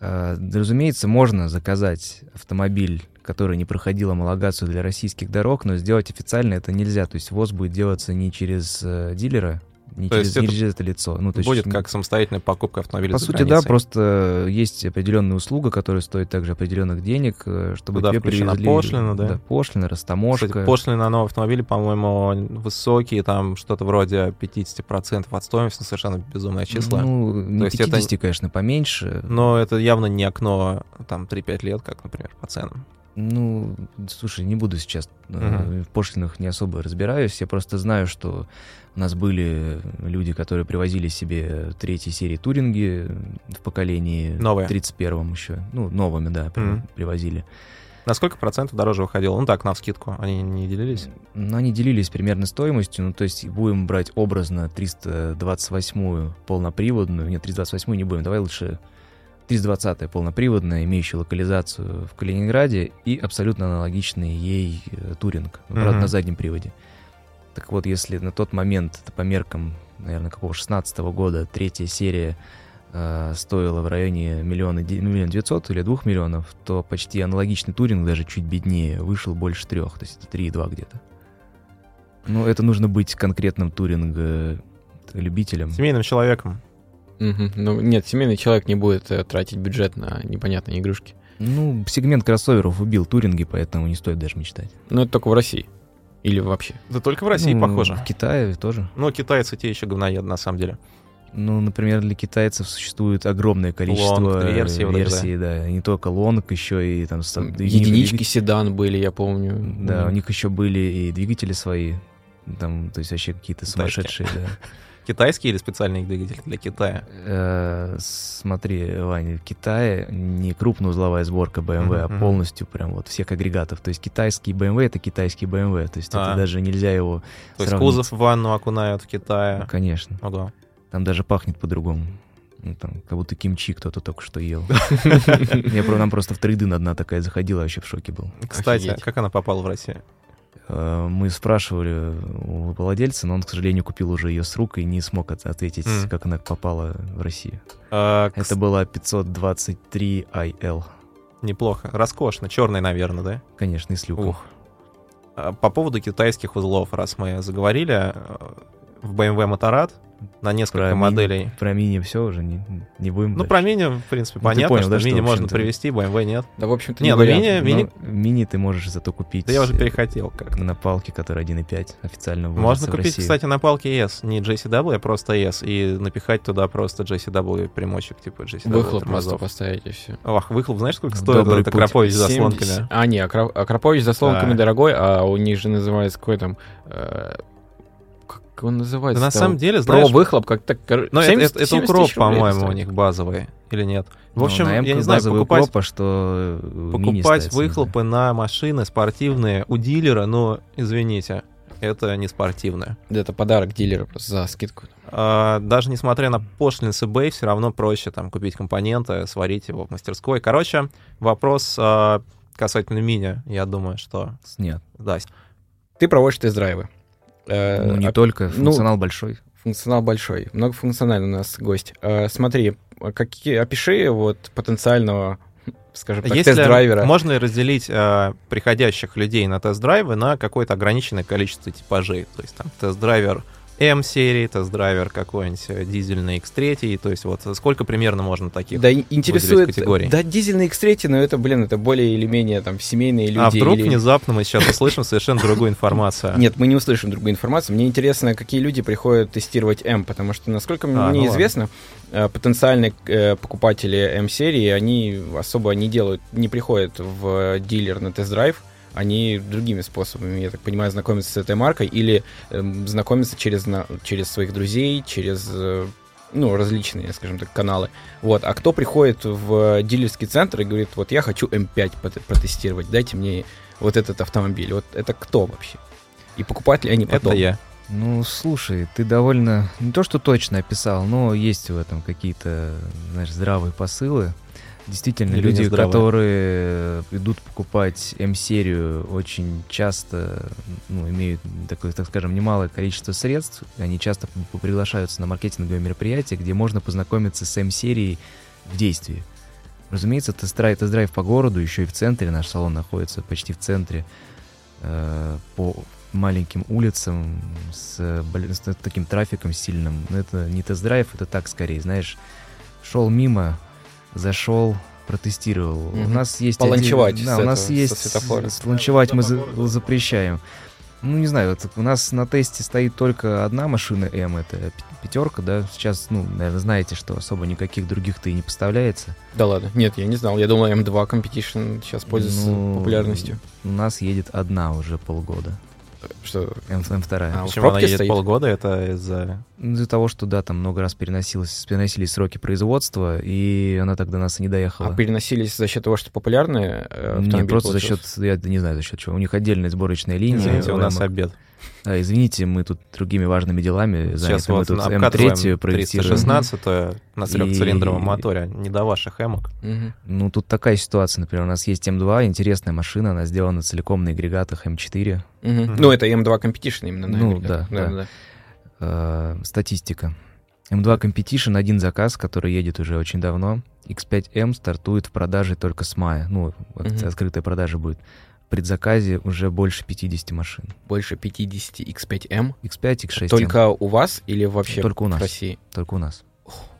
Э, Разумеется, можно заказать автомобиль, который не проходил homologацию для российских дорог, но сделать официально это нельзя. То есть ВОЗ будет делаться не через э, дилера, не То через, есть не это через это лицо. Ну, то есть, Будет как самостоятельная покупка автомобиля По сути, да, границей. просто есть определенная услуга, которая стоит также определенных денег, э, чтобы Туда тебе привезли... пошлина, да? пошлина, растаможка. Кстати, пошлины на новый автомобиль, по-моему, высокие, там что-то вроде 50% от стоимости, совершенно безумное число. Ну, не есть это- 50, конечно, поменьше. Но это явно не окно, там, 3-5 лет, как, например, по ценам. Ну, слушай, не буду сейчас э, Мгм. в пошлинах не особо разбираюсь. Я просто знаю, что у нас были люди, которые привозили себе третьей серии туринги в поколении Новые. 31-м еще. Ну, новыми, да, Мгм. привозили. На сколько процентов дороже выходило? Ну так, на вскидку. Они не делились? Но они делились примерно стоимостью, ну, то есть будем брать образно 328-ю полноприводную, нет, 328-ю не будем, давай лучше 320-я полноприводная, имеющая локализацию в Калининграде и абсолютно аналогичный ей э, Туринг, правда, Мгм. на заднем приводе. Так вот, если на тот момент, это по меркам, наверное, какого 16 года, третья серия э, стоила в районе миллиона, ну, миллион девятьсот или двух миллионов, то почти аналогичный Туринг, даже чуть беднее, вышел больше трех, то есть это 3,2 где-то. Ну, это нужно быть конкретным Туринг-любителем. Семейным человеком. Ну, нет, семейный человек не будет э, тратить бюджет на непонятные игрушки. Ну, сегмент кроссоверов убил Туринги, поэтому не стоит даже мечтать. Но это только в России. Или вообще? Да только в России, Ну, похоже. В Китае тоже. Ну, китайцы те еще говноеды, на самом деле. Ну, например, для китайцев существует огромное количество Лонг, версий версий, да. И не только лонг, еще и там... Единички, и- седан были, я помню. Да, у них еще были и двигатели свои. Там, то есть вообще какие-то сумасшедшие, да. Китайские или специальные двигатели для Китая? Э, Смотри, Ваня, в Китае не крупноузловая сборка BMW, а Мгм, мгм. полностью прям вот всех агрегатов. То есть китайский BMW — это китайский BMW. То есть А. это даже нельзя его То есть кузов в ванну окунают в Ну, Китае. конечно. Ого. Там даже пахнет по-другому. Ну, там, как будто кимчи кто-то только что ел. Я про- нам просто в трейдин одна такая заходила, я вообще в шоке был. Кстати, Офигеть. как она попала в Россию? Э, Мы спрашивали у владельца, но он, к сожалению, купил уже ее с рук и не смог от- ответить, Мгм. как она попала в Россию. А, Это была 523 IL. Неплохо. Роскошно. Черный, наверное, да? Конечно, и с люком. Ух. А, По поводу китайских узлов, раз мы заговорили, э, в BMW Motorrad на несколько Про моделей. Про мини все уже не, не будем Ну, дальше. про мини, в принципе, Ну, понятно, понял, что да, что, мини в можно привести, BMW нет. Да, в общем-то, Не, ну вариант. мини, мини, мини ты можешь зато купить. да я уже э, перехотел как-то. На палке, которая 1.5 официально Можно купить, Россию. кстати, на палке S, не JCW, а просто S, и напихать туда просто JCW примочек, типа JCW Выхлоп просто тормозов. поставить и все. Ах, выхлоп, знаешь, сколько стоит Добрый этот путь. Акропович с заслонками? А, не, Акро- Акропович заслонками Да. дорогой, а у них же называется какой там... э, Как он называется? Да на самом деле, Про знаешь, выхлоп как-то... кор- но это, 70 это- это 70 укроп, по-моему, у них базовый, или нет? В Ну, общем, на я не знаю, базовый покупать, укропа, что э, покупать ставится, выхлопы на машины спортивные у дилера, ну, извините, это не спортивное. Да, Это подарок дилера просто за скидку. А, даже несмотря на пошлины с eBay, все равно проще там купить компоненты, сварить его в мастерской. Короче, вопрос а, касательно мини, я думаю, что Нет, да. Ты проводишь тест-драйвы. Э, ну, не а только, ну, функционал большой. Функционал большой, многофункциональный у нас гость. Э, смотри, какие, опиши вот потенциального, скажем так, Если тест-драйвера. можно ли разделить а, приходящих людей на тест-драйвы на какое-то ограниченное количество типажей? То есть там тест-драйвер М-серии, тест-драйвер какой-нибудь э, дизельный X3, то есть вот сколько примерно можно таких? Да, интересует, категорий. да, дизельный X3, но это, блин, это более или менее там семейные люди. а вдруг или- внезапно мы сейчас услышим совершенно другую информацию? Нет, мы не услышим другую информацию. Мне интересно, какие люди приходят тестировать М, потому что, насколько А, мне ну известно, э, потенциальные э, покупатели М-серии, они особо не делают, не приходят в дилер на тест-драйв, они другими способами, я так понимаю, знакомятся с этой маркой или эм, знакомятся через, на- через своих друзей, через э, ну, различные, скажем так, каналы. Вот. А кто приходит в дилерский центр и говорит, вот я хочу М5 пот- протестировать, дайте мне вот этот автомобиль. Вот это кто вообще? И покупать ли они потом? Это я. Ну, слушай, ты довольно, не то что точно описал, но есть в этом какие-то, знаешь, здравые посылы. Действительно, Или люди, которые идут покупать М-серию, очень часто ну, имеют такое, так скажем, немалое количество средств. Они часто приглашаются на маркетинговые мероприятия, где можно познакомиться с М-серией в действии. Разумеется, тест-драйв, тест-драйв по городу, еще и в центре, наш салон находится почти в центре, э, по маленьким улицам с, с таким трафиком сильным. Но это не тест-драйв, это так скорее, знаешь, шел мимо, зашел, протестировал. У Мгм. нас есть... Поланчевать один- Да, у нас этого, есть... Ланчевать мы за- запрещаем. Ну, не знаю, вот у нас на тесте стоит только одна машина М, это пятерка, да. Сейчас, ну, наверное, знаете, что особо никаких других-то и не поставляется. Да ладно, нет, я не знал. Я думал, М2 Competition сейчас пользуется Ну, популярностью. У нас едет одна уже полгода. Что? М, М2. А, Почему она едет стоит? полгода? Это из-за... Ну, Из-за того, что, да, там много раз переносилось, переносились сроки производства, и она так до нас и не доехала. А переносились за счет того, что популярные э, Нет, автомобили просто за получился? счет, я не знаю за счет чего. У них отдельная сборочная линия. Извините, у нас обед. А, извините, мы тут другими важными делами заняты. Сейчас мы вот тут обкатываем М3 проектируем. 316 на трехцилиндровом И- моторе, не до ваших эмок. Мгм. Ну, тут такая ситуация, например, у нас есть М2, интересная машина, она сделана целиком на агрегатах М4. Мгм. Мгм. Ну, это М2 Competition именно. Ну, наверное, да, да. да. Э, статистика. М2 Competition один заказ, который едет уже очень давно. X5M стартует в продаже только с мая. Ну, Мгм. открытая продажа будет. Предзаказе уже больше 50 машин. Больше 50 X5M. X5, X6. Только у вас или вообще Только у нас. в России? Только у нас.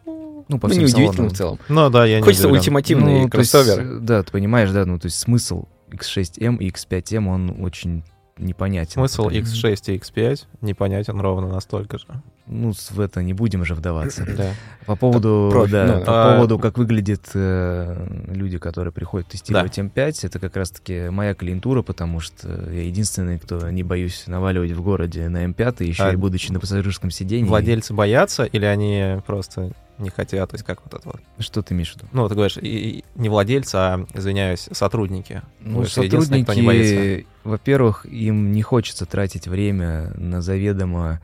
Ну, по ну, всем неудивительно салонам. в целом. Ну да, я не Хочется ультимативный Ну, то есть, кроссовер. э, да, ты понимаешь, да, ну, то есть смысл X6M и X5M, он очень непонятен. Смысл Такой, X6 и X5 непонятен ровно настолько же. Ну, в это не будем же вдаваться. Да. По поводу, профи- да, ну, по а- поводу, как выглядят э, люди, которые приходят тестировать М5, это как раз-таки моя клиентура, потому что я единственный, кто не боюсь наваливать в городе на М5, еще А и будучи на пассажирском сидении. Владельцы боятся или они просто не хотят, то есть как вот это вот? Что ты имеешь в виду? Ну, ты говоришь, и- и не владельцы, а, извиняюсь, сотрудники. Ну, кто не сотрудники, боится. Во-первых, им не хочется тратить время на заведомо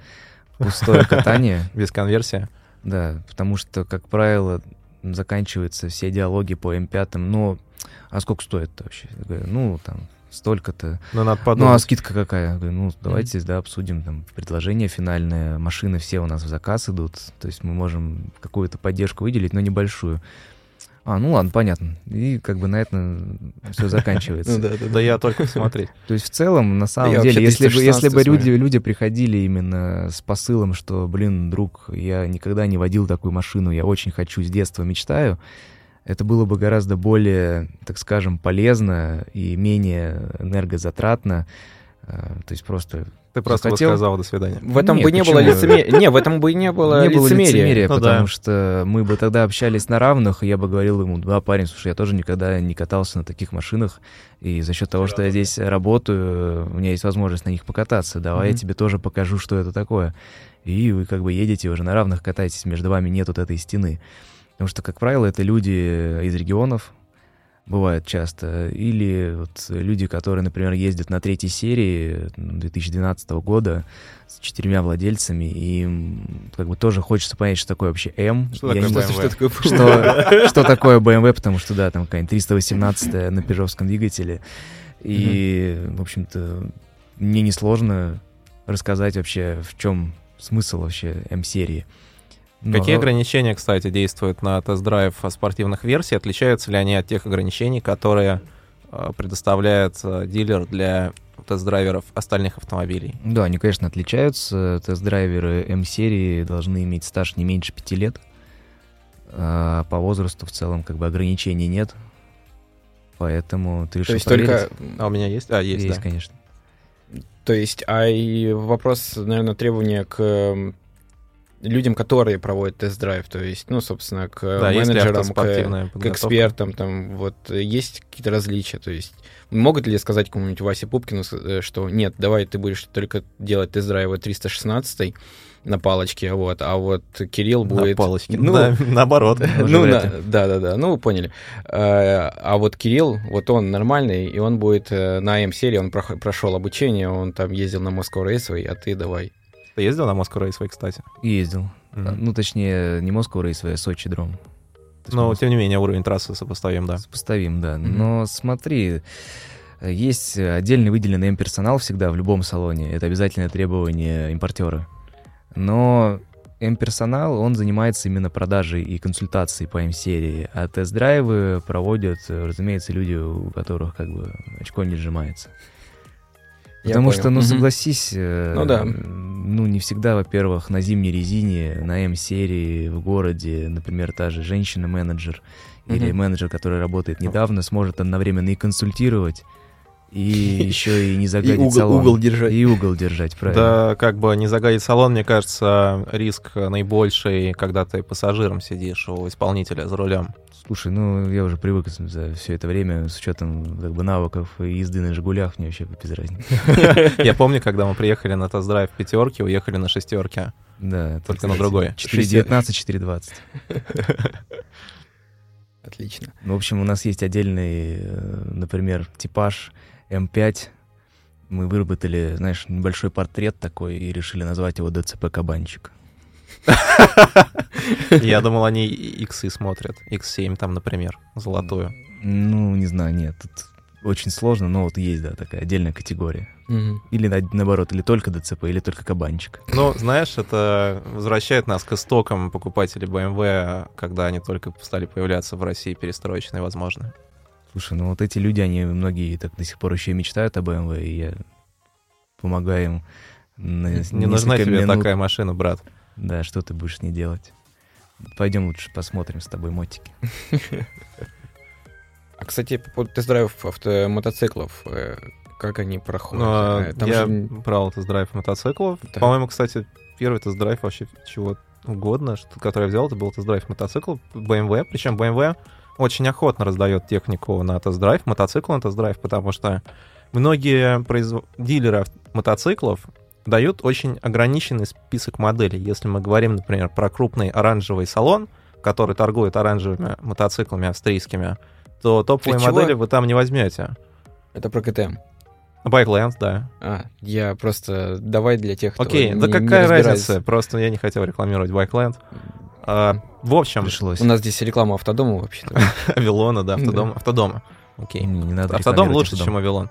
пустое катание. Без конверсии. Да, потому что, как правило, заканчиваются все диалоги по М5. Ну, а сколько стоит-то вообще? Я говорю, ну, там, столько-то. Ну, надо Ну, а подумать. скидка какая? Я говорю, ну, давайте, да, обсудим там предложение финальное. Машины все у нас в заказ идут. То есть мы можем какую-то поддержку выделить, но небольшую. А, ну ладно, понятно. И как бы на этом все заканчивается. Ну да, да, Да я только посмотреть. То есть в целом, на самом деле, если бы, если бы 316 люди, люди приходили именно с посылом, что, блин, друг, я никогда не водил такую машину, я очень хочу, с детства мечтаю, это было бы гораздо более, так скажем, полезно и менее энергозатратно. А, То есть просто Ты просто бы Захотел? сказал до свидания. В этом Нет, бы не было лицемерия. Не, в этом бы не было не было лицемерия. лицемерия, Ну потому да. что мы бы тогда общались на равных, и я бы говорил ему, да, парень, слушай, я тоже никогда не катался на таких машинах, и за счет того, что я здесь работаю, у меня есть возможность на них покататься, давай я Мгм. тебе тоже покажу, что это такое. И вы как бы едете уже на равных, катаетесь, между вами нет вот этой стены. Потому что, как правило, это люди из регионов, бывает часто, или вот люди, которые, например, ездят на третьей серии 2012 года с четырьмя владельцами, и им как бы тоже хочется понять, что такое вообще М. Что такое не- BMW? Что такое что, что такое BMW, потому что, да, там какая-нибудь 318 на пежовском двигателе. И, в общем-то, мне несложно рассказать вообще, в чем смысл вообще М-серии. Но- Какие ограничения, кстати, действуют на тест-драйв спортивных версий? Отличаются ли они от тех ограничений, которые э, предоставляет э, дилер для тест-драйверов остальных автомобилей? Да, они, конечно, отличаются. Тест-драйверы М-серии должны иметь стаж не меньше пяти лет. А по возрасту в целом как бы ограничений нет. Поэтому ты То решил есть только... А у меня есть? А, есть, Есть, да. конечно. То есть, а и вопрос, наверное, требования к эм, людям, которые проводят тест-драйв, то есть, ну, собственно, к Да, менеджерам, к, к экспертам, там, вот, есть какие-то различия, то есть, могут ли сказать какому-нибудь Васе Пупкину, э, что нет, давай ты будешь только делать тест-драйвы 316 на палочке, вот, а вот Кирилл На будет... палочке. Ну, Да, наоборот. Ну, на- да, да, да, ну, вы поняли. Э, А вот Кирилл, вот он нормальный, и он будет э, на М-серии, он прошел обучение, он там ездил на Moscow Raceway, а ты давай. Ты ездил на Moscow Raceway, кстати? Ездил. Мгм. Ну, точнее, не Москва Рейсвей, а Сочи Дром. Но, тем не менее, уровень трассы сопоставим, да. Сопоставим, да. Мгм. Но смотри, есть отдельный выделенный М-персонал всегда в любом салоне. Это обязательное требование импортера. Но М-персонал, он занимается именно продажей и консультацией по М-серии, а тест-драйвы проводят, разумеется, люди, у которых как бы очко не сжимается. Потому понял. что, ну, согласись, э, Ну да. ну, не всегда, во-первых, на зимней резине, на М-серии в городе, например, та же женщина-менеджер или менеджер, который работает недавно, сможет одновременно и консультировать, и еще и не И загадить угол, салон. угол держать. И угол держать, правильно. Да, как бы не загадить салон, мне кажется, риск наибольший, когда ты пассажиром сидишь у исполнителя за рулем. Слушай, ну, я уже привык за все это время, с учетом как бы навыков и езды на «Жигулях», мне вообще без разницы. Я помню, когда мы приехали на тест-драйв пятерки, уехали на шестерке. Да, Только на другой. 4.19, 4.20. Отлично. Ну, в общем, у нас есть отдельный, э, например, типаж М5. Мы выработали, знаешь, небольшой портрет такой и решили назвать его ДЦП «Кабанчик». Я думал, они иксы смотрят. X7 там, например, золотую. Ну, не знаю, нет, тут очень сложно, но вот есть, да, такая отдельная категория. Или на- наоборот, или только ДЦП, или только «Кабанчик». Ну, знаешь, это возвращает нас к истокам покупателей BMW, когда они только стали появляться в России, перестроечные, возможно. Слушай, ну вот эти люди, они многие так до сих пор еще и мечтают об БМВ, и я помогаю им на Не нужна тебе минут. такая машина, брат. Да, что ты будешь с ней делать? Пойдем лучше посмотрим с тобой мотики. А, кстати, по поводу тест-драйвов авто- мотоциклов. э, как они проходят? Но Э, там я же- брал тест-драйв мотоциклов. Да. По-моему, кстати, первый тест-драйв вообще чего угодно, что, который я взял, это был тест-драйв мотоцикл BMW. Причем BMW очень охотно раздает технику на тест-драйв, мотоцикл на тест-драйв, потому что многие произв- дилеры мотоциклов дают очень ограниченный список моделей. Если мы говорим, например, про крупный оранжевый салон, который торгует оранжевыми мотоциклами австрийскими, то топовые Ты чего? модели вы там не возьмете. Это про КТМ. Байкленд, да. А, я просто... Давай для тех, кто Окей, не- да не какая разбирается. разница? Просто я не хотел рекламировать Байкленд. А, в общем, Пришлось. У нас здесь реклама автодома вообще-то. Авилона, да, автодом, Да. автодома. Окей. Не, не надо Автодом лучше, автодом. чем Авилон.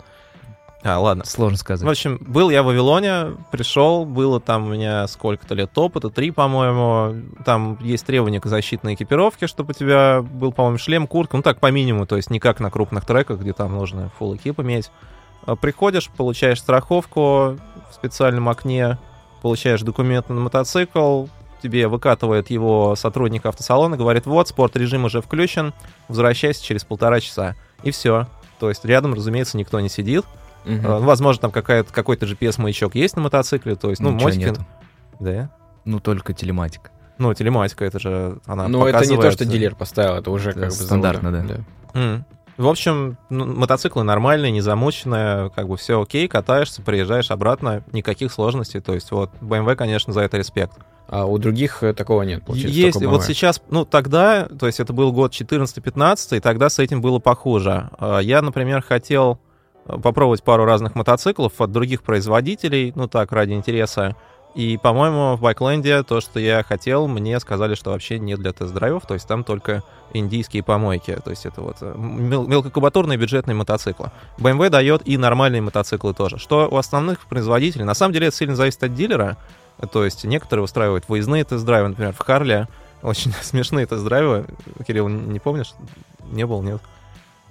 А, ладно. Сложно В сказать. общем, был я в Вавилоне, пришел, было там у меня сколько-то лет опыта, три, по-моему. Там есть требования к защитной экипировке, чтобы у тебя был, по-моему, шлем, куртка, ну так, по минимуму, то есть не как на крупных треках, где там нужно full экип иметь. А Приходишь, получаешь страховку в специальном окне, получаешь документы на мотоцикл, тебе выкатывает его сотрудник автосалона, говорит, вот, спорт-режим уже включен, возвращайся через полтора часа. И все. То есть рядом, разумеется, никто не сидит. Ну, Возможно, там какая-то, какой-то GPS-маячок есть на мотоцикле, то есть, ну, Ничего мотики... нету. Да? Ну, только телематика. Ну, телематика, это же она Ну, это не то, что дилер поставил, это уже как бы стандартно, завода. да. М. В общем, мотоциклы нормальные, не замученные, как бы все окей, катаешься, приезжаешь обратно, никаких сложностей. То есть вот BMW, конечно, за это респект. А у других э, такого нет, получается, Есть, вот сейчас, ну тогда, то есть это был год 14-15, и тогда с этим было похуже. А, Я, например, хотел э, попробовать пару разных мотоциклов от других производителей, ну так, ради интереса. И, по-моему, в Байкленде то, что я хотел, мне сказали, что вообще не для тест-драйвов, то есть там только индийские помойки, то есть это вот э, мел- мелкокубатурные бюджетные мотоциклы. BMW дает и нормальные мотоциклы тоже. Что у основных производителей, на самом деле это сильно зависит от дилера, то есть некоторые устраивают выездные тест-драйвы, например, в Харле очень смешные тест-драйвы. Кирилл, не помнишь? Не был, нет?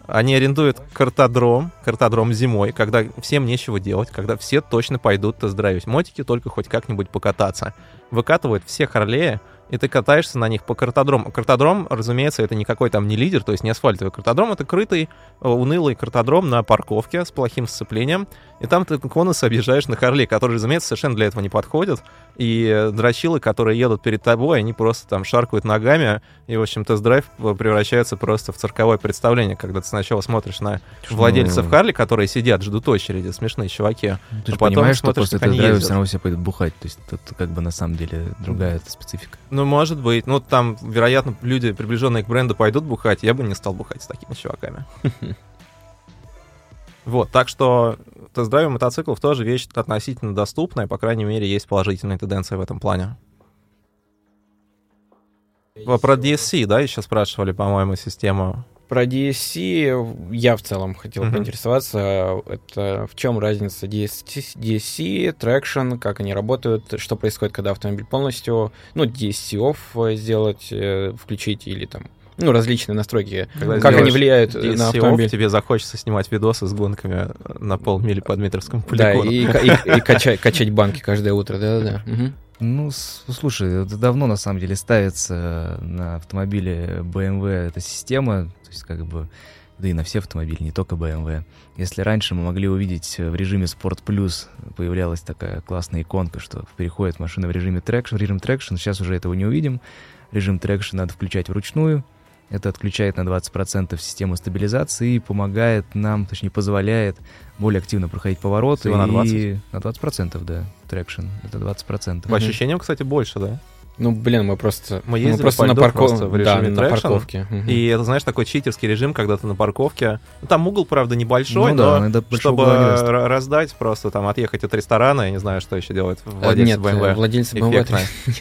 Они арендуют картодром, картодром зимой, когда всем нечего делать, когда все точно пойдут тест-драйвить мотики, только хоть как-нибудь покататься. Выкатывают все Харлеи, и ты катаешься на них по картодрому. Картодром, разумеется, это никакой там не лидер, то есть не асфальтовый картодром, это крытый, э, унылый картодром на парковке с плохим сцеплением, и там ты конусы объезжаешь на Харле, которые, разумеется, совершенно для этого не подходят, и э, дрочилы, которые едут перед тобой, они просто там шаркают ногами, и, в общем, тест-драйв э, превращается просто в цирковое представление, когда ты сначала смотришь на владельцев Ну, Харли, которые сидят, ждут очереди, смешные чуваки. Ты же а потом понимаешь, что смотришь, после как они ездят. все равно все пойдут бухать. То есть тут как бы на самом деле другая специфика. Ну, может быть. Ну, там, вероятно, люди, приближенные к бренду, пойдут бухать. Я бы не стал бухать с такими чуваками. Вот, так что тест-драйв мотоциклов тоже вещь относительно доступная, по крайней мере, есть положительные тенденции в этом плане. Во- Про DSC, да, еще спрашивали, по-моему, систему. Про DSC я в целом хотел Мгм. поинтересоваться. Это в чем разница DSC, DSC, Traction, как они работают, что происходит, когда автомобиль полностью, ну, DSC off сделать, э, включить или там, ну, различные настройки. Когда как они влияют э, DSC на off, автомобиль? тебе захочется снимать видосы с гонками на полмили по Дмитровскому Да, полигону. и, ка- и- и качать, качать банки каждое утро, да-да-да. Ну, с- слушай, это давно на самом деле ставится на автомобиле BMW эта система, то есть как бы, да и на все автомобили, не только BMW. Если раньше мы могли увидеть э, в режиме Sport Plus появлялась такая классная иконка, что переходит машина в режиме traction, режим traction, сейчас уже этого не увидим. Режим traction надо включать вручную. Это отключает на 20% систему стабилизации и помогает нам, точнее позволяет более активно проходить повороты. Всего на 20? И на 20%, да, traction. Это 20%. По ощущениям, кстати, больше, да? Ну, блин, мы просто... Мы ездили просто по на льду парковке. просто в Да, режиме на парковке. И это, знаешь, такой читерский режим, когда ты на парковке. Ну, Там угол, правда, небольшой, Ну да, но чтобы раздать, просто там отъехать от ресторана, я не знаю, что еще делает Э, Нет, BMW. владельцы BMW нет,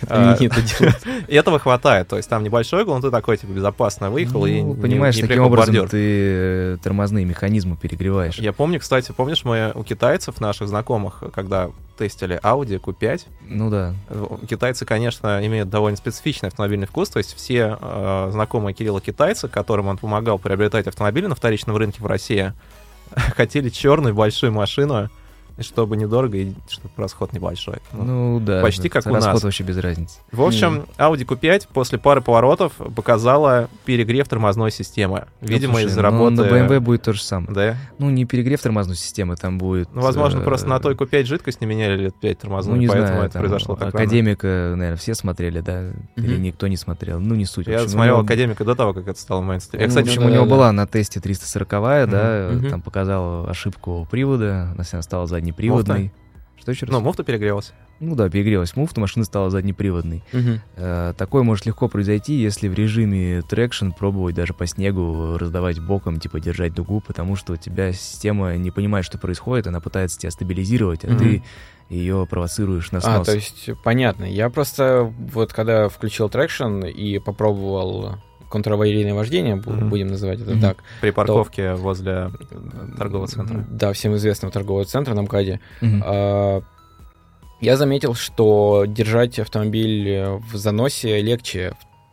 они не это делают. И этого хватает. То есть там небольшой угол, но ты такой, типа, безопасно выехал и Ну, не- понимаешь, таким образом ты э, тормозные механизмы перегреваешь. Я помню, кстати, помнишь, мы у китайцев, наших знакомых, когда тестили Audi Q5, Ну да. Э, Китайцы, конечно, имеют довольно специфичный автомобильный вкус, то есть все э, знакомые Кирилла китайцы, которым он помогал приобретать автомобили на вторичном рынке в России, хотели черную большую машину чтобы недорого и чтобы расход небольшой. Ну, Ну да. почти как у расход нас. вообще без разницы. В общем, Audi Q5 после пары поворотов показала перегрев тормозной системы. Видимо, Ну, слушай, из-за ну, работы... на BMW будет то же самое. Да? Ну, не перегрев тормозной системы, там будет... Ну, возможно, э, просто на той Q5 жидкость не меняли лет 5 тормозной, Ну, не поэтому знаю, это там, произошло так рано. Академика, наверное, все смотрели, да? Или никто не смотрел? Ну, не суть. Я общем, смотрел него- Академика до того, как это стало мейнстримом. Я, Ну, кстати, в общем, да, у него да, была на тесте 340 да, там показал ошибку привода, она стала заднеприводной. Что еще раз? ну, муфта перегрелась. Ну да, перегрелась муфта, машина стала заднеприводной. Мгм. Э, Такое может легко произойти, если в режиме traction пробовать даже по снегу раздавать боком, типа держать дугу, потому что у тебя система не понимает, что происходит, она пытается тебя стабилизировать, а Мгм. ты ее провоцируешь на снос. А, то есть, понятно. Я просто вот когда включил traction и попробовал контраварийное вождение, Мгм. будем называть это Мгм. так. При парковке возле торгового центра. Да, всем известного торгового центра на МКАДе. А, Я заметил, что держать автомобиль в заносе легче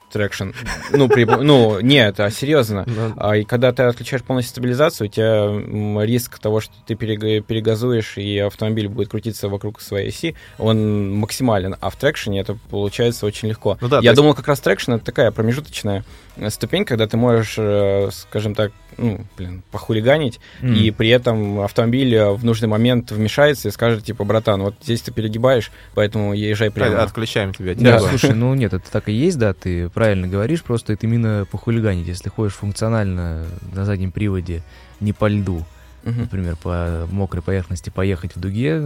в traction. Ну, при, ну, нет, а серьезно. А и когда ты отключаешь полностью стабилизацию, у тебя риск того, что ты перега- перегазуешь, и автомобиль будет крутиться вокруг своей оси, он максимален. А в traction е это получается очень легко. Ну да, то Я есть- думал, как раз traction это такая промежуточная ступень, когда ты можешь, э, скажем так, ну, блин, похулиганить, М. и при этом автомобиль э, в нужный момент вмешается и скажет, типа, братан, вот здесь ты перегибаешь, поэтому езжай прямо. Отключаем тебя. Да, тягу. слушай, ну нет, это так и есть, да, ты правильно говоришь, просто это именно похулиганить. Если ходишь функционально на заднем приводе, не по льду, Мгм. например, по мокрой поверхности поехать в дуге,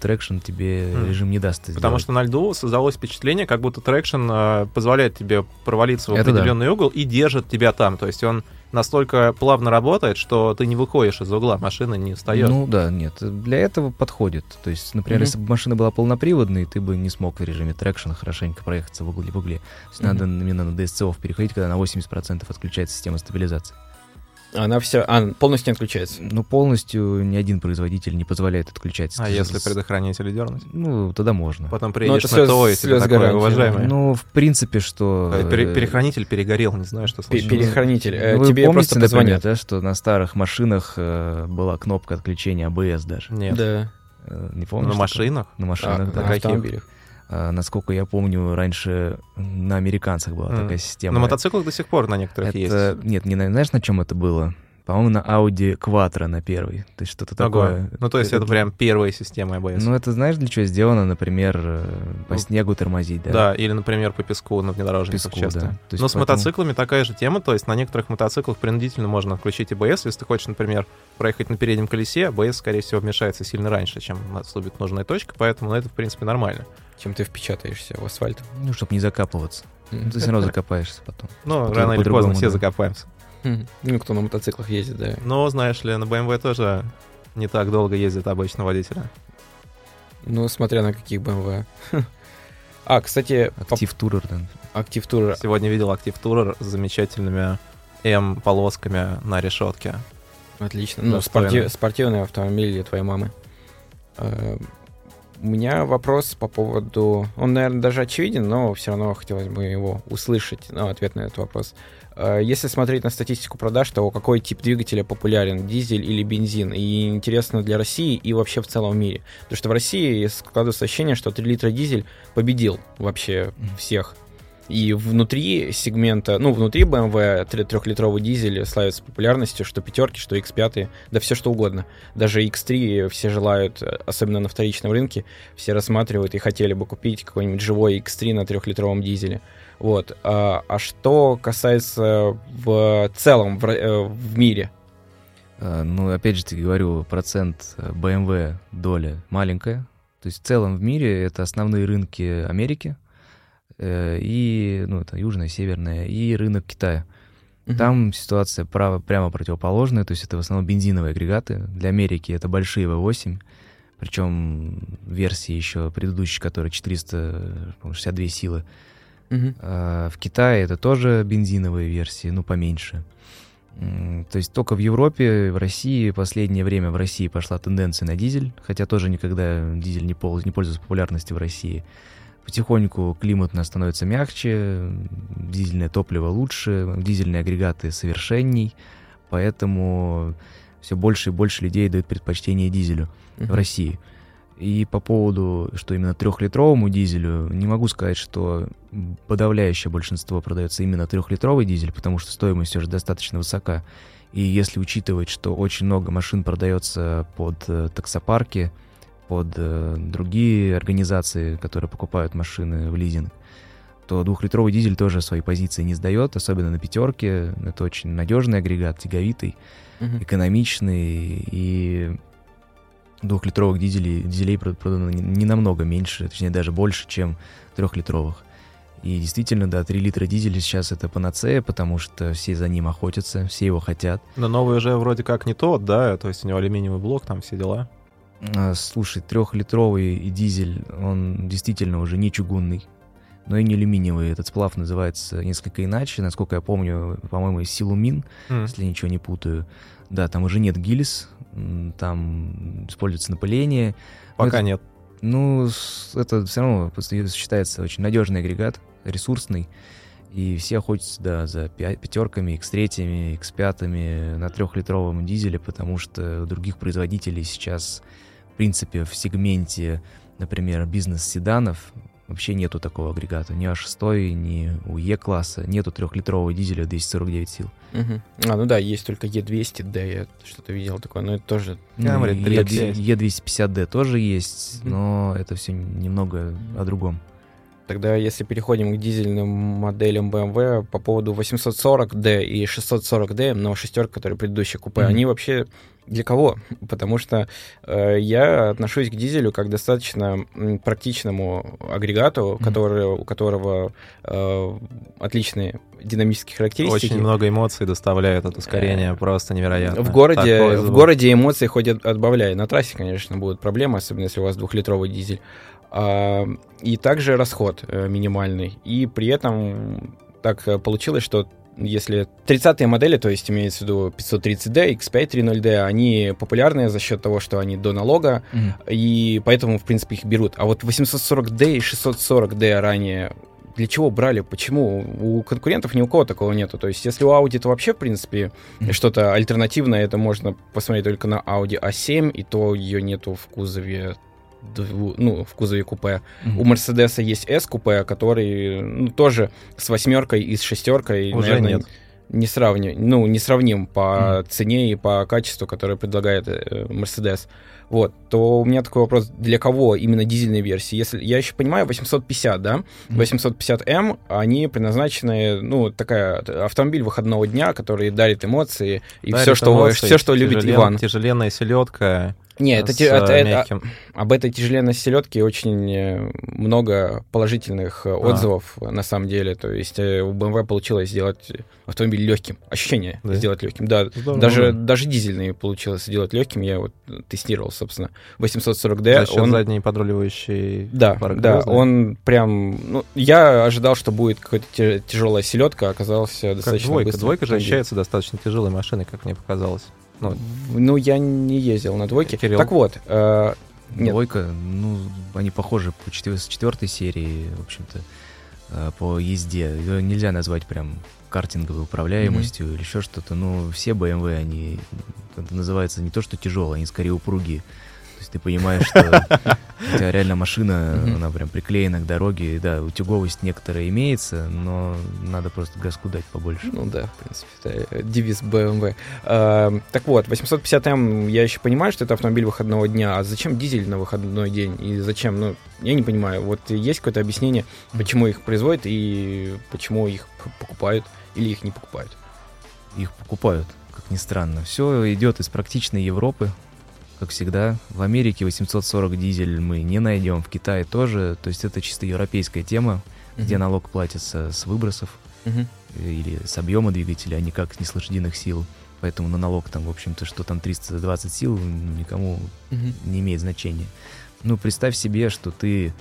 traction тебе Мгм. режим не даст Потому сделать. что на льду создалось впечатление, как будто traction э, позволяет тебе провалиться в Это да. определенный угол и держит тебя там. То есть он настолько плавно работает, что ты не выходишь из угла, машина не встает. Ну да, нет, для этого подходит. То есть, например, Мгм. если бы машина была полноприводной, ты бы не смог в режиме traction а хорошенько проехаться в угле. В угле. То есть Мгм. надо именно на DSC Off переходить, когда на 80% отключается система стабилизации. Она все, а, полностью не отключается. Но полностью ни один производитель не позволяет отключать. а если предохранитель дернуть? Ну, тогда можно. Потом приедешь это на ТО, и тебе такое, уважаемый. Ну, в принципе, что... э, пере- э, перехранитель перегорел, не знаю, что случилось. Перехранитель. Э, ну, вы Тебе помните, просто например, позвонят. да, что на старых машинах э, была кнопка отключения АБС даже? Нет. Да. Не На помнишь? такое? машинах? На А, машинах, на да. каких? автомобилях. А, насколько я помню, раньше на американцах была М. такая система. На мотоциклах до сих пор на некоторых есть. Это, нет, не на- знаешь, на чем это было? По-моему, на Audi Quattro на первой. То есть что-то такое. Ну, то есть это прям первая система ABS. Ну, это знаешь, для чего сделано, например, э, по Ну, снегу тормозить, да? Да, или, например, по песку на внедорожниках Песку, часто. да. Есть Но с поэтому- мотоциклами такая же тема, то есть на некоторых мотоциклах принудительно можно отключить АБС. Если ты хочешь, например, проехать на переднем колесе, АБС, скорее всего, вмешается сильно раньше, чем наступит нужная точка, поэтому ну, это, в принципе, нормально. Чем ты впечатаешься в асфальт. Ну, чтобы не закапываться. Ну, Ты все равно закопаешься потом. Ну, Потом рано или поздно все да. закопаемся. Мгм. Ну, кто на мотоциклах ездит, да. Но, знаешь ли, на BMW тоже не так долго ездит обычно водителя. Ну, смотря на каких BMW. А, кстати, Актив Tourer, да. Active Tourer. Сегодня видел Active Tourer с замечательными М-полосками на решетке. Отлично. Ну, Достойно. спорти- спортивный автомобиль для твоей мамы. У меня вопрос по поводу... Он, наверное, даже очевиден, но все равно хотелось бы его услышать, ну, ответ на этот вопрос. Э, Если смотреть на статистику продаж, то какой тип двигателя популярен, дизель или бензин? И интересно для России и вообще в целом мире. Потому что в России складывается ощущение, что 3 литра дизель победил вообще всех. И внутри сегмента, ну, внутри BMW 3-литровый дизель славится популярностью, что пятерки, что X5, да все что угодно. Даже X3 все желают, э, особенно на вторичном рынке, все рассматривают и хотели бы купить какой-нибудь живой X3 на трехлитровом дизеле. Вот. А, а что касается в целом в, э, в мире? А, Ну, опять же, таки говорю, процент э, BMW доля маленькая. То есть в целом в мире это основные рынки Америки э, и, ну, это южная, северная, и рынок Китая. Там ситуация право, прямо противоположная, то есть это в основном бензиновые агрегаты. Для Америки это большие V8, причем версии еще предыдущие, которые 462 силы. Мгм. А В Китае это тоже бензиновые версии, ну, поменьше. То есть только в Европе, в России, последнее время в России пошла тенденция на дизель, хотя тоже никогда дизель не, пол- не пользуется популярностью в России. Потихоньку климат у нас становится мягче, дизельное топливо лучше, дизельные агрегаты совершенней, поэтому Все больше и больше людей дают предпочтение дизелю Мгм. в России. И по поводу, что именно трехлитровому дизелю, не могу сказать, что подавляющее большинство продается именно трехлитровый дизель, потому что стоимость все же достаточно высока. И если учитывать, что очень много машин продается под э, таксопарки, под э, другие организации, которые покупают машины в лизинг, то двухлитровый дизель тоже свои позиции не сдает, особенно на пятерке. Это очень надежный агрегат, тяговитый Мгм. экономичный, и двухлитровых дизелей, дизелей прод- продано не, не намного меньше, точнее даже больше, чем трехлитровых. И действительно, да, 3 литра дизеля сейчас это панацея, потому что все за ним охотятся, все его хотят. Но новый уже вроде как не тот, да, то есть у него алюминиевый блок, там все дела. А, Слушай, трехлитровый дизель, он действительно уже не чугунный, но и не алюминиевый. Этот сплав называется несколько иначе. Насколько я помню, по-моему, силумин, М. если ничего не путаю. Да, там уже нет гильз, там используется напыление. Пока это- нет. Ну, это все равно считается очень надежный агрегат, ресурсный. И все охотятся, да, за пя- пятерками, X3, X5 на трехлитровом дизеле, потому что у других производителей сейчас, в принципе, в сегменте, например, бизнес-седанов вообще нету такого агрегата. Ни А6, ни у Е-класса нету трехлитрового дизеля 249 сил. Мгм. А, ну да, есть только Е200D, я что-то видел такое, но это тоже... Ну, 3.5. Е250D тоже есть, но это все немного о другом. Тогда, если переходим к дизельным моделям BMW по поводу 840D и 640D, но шестерка, которые предыдущие купе, Мгм. они вообще для кого? Потому что э, я отношусь к дизелю как достаточно практичному агрегату, Мгм. который, у которого э, отличные динамические характеристики. Очень много эмоций доставляет это ускорение, Э, просто невероятно. В городе, Такой в городе эмоции хоть от- отбавляй. На трассе, конечно, будут проблемы, особенно если у вас двухлитровый дизель. А, и также расход э, минимальный. И при этом так э, получилось, что если 30-е модели, то есть имеется в виду 530D, X5 30D, они популярны за счет того, что они до налога, и поэтому, в принципе, их берут. А вот 840D и 640D ранее для чего брали? Почему? У конкурентов ни у кого такого нету. То есть, если у Audi это вообще, в принципе, Мгм. что-то альтернативное, это можно посмотреть только на Audi A7, и то ее нету в кузове дву- ну, в кузове купе. Мгм. У Мерседеса есть S-купе, который ну, тоже с восьмеркой и с шестеркой, Уже наверное, нет. не сравним, ну, не сравним по цене и по качеству, которое предлагает э, Mercedes. Вот, то у меня такой вопрос, для кого именно дизельные версии? Если я еще понимаю, 850, да? Мгм. 850М, они предназначены, ну, такая автомобиль выходного дня, который дарит эмоции и Дарит все, что, эмоции, все, что любит Иван. Тяжеленная селедка. Не, это, с это- э, это- мягким. об этой тяжеленной селедке очень э, много положительных э, отзывов э, на самом деле. То есть у BMW получилось сделать автомобиль легким. Ощущение Да? сделать легким. Да, Здорово. даже, даже дизельный получилось сделать легким. Я вот тестировал, собственно, 840D. За он... задней подруливающей Да, да, он прям... Ну, я ожидал, что будет какая-то тяжелая селедка, Как достаточно двойка. быстрым Двойка же ощущается достаточно тяжелой машиной, как мне показалось. Ну, Ну, я не ездил на двойке. Кирилл? Так вот, э, Нет. Двойка, ну, они похожи по четвер- четвертой серии, в общем-то, э, по езде. Ее нельзя назвать прям картинговой управляемостью или еще что-то. Ну, все BMW, они, это называется не то, что тяжелые, они скорее упругие. Есть ты понимаешь, что у тебя реально машина, она прям приклеена к дороге. Да, утюговость некоторая имеется, но надо просто газку дать побольше. Ну да, в принципе, это девиз BMW. Э, так вот, 850М, я еще понимаю, что это автомобиль выходного дня, а зачем дизель на выходной день? И зачем? Ну, я не понимаю. Вот есть какое-то объяснение, почему их производят и почему их покупают или их не покупают? их покупают, как ни странно. Все идет из практичной Европы, как всегда. В Америке 840 дизель мы не найдем, в Китае тоже. То есть это чисто европейская тема, где налог платится с выбросов Мгм. или с объема двигателя, а никак не с лошадиных сил. Поэтому на налог там, в общем-то, что там 320 сил, никому Мгм. не имеет значения. Ну, представь себе, что ты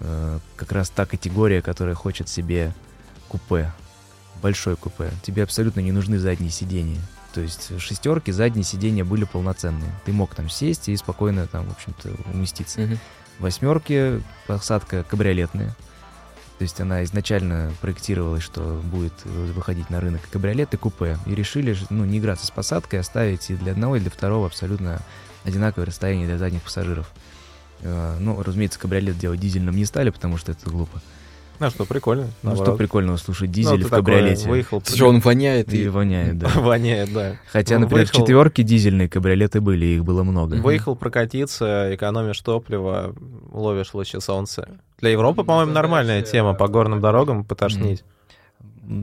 э, как раз та категория, которая хочет себе купе, большой купе. Тебе абсолютно не нужны задние сиденья. То есть шестерки, задние сиденья были полноценные. Ты мог там сесть и спокойно там, в общем-то, уместиться. Мгм. Восьмерки, посадка кабриолетная. То есть она изначально проектировалась, что будет выходить на рынок кабриолет и купе. И решили ну, не играться с посадкой, оставить и для одного, и для второго абсолютно одинаковое расстояние для задних пассажиров. Э, ну, разумеется, кабриолет делать дизельным не стали, потому что это глупо. Ну что, прикольно. Ну что прикольного слушать дизель ну, в кабриолете. Выехал, Слушай, он воняет. И, и воняет, да. воняет, да. Хотя, ну, например, выехал... четверки дизельные кабриолеты были, их было много. Выехал прокатиться, экономишь топливо, ловишь лучи солнца. Для Европы, по-моему, нормальная тема по горным дорогам потошнить.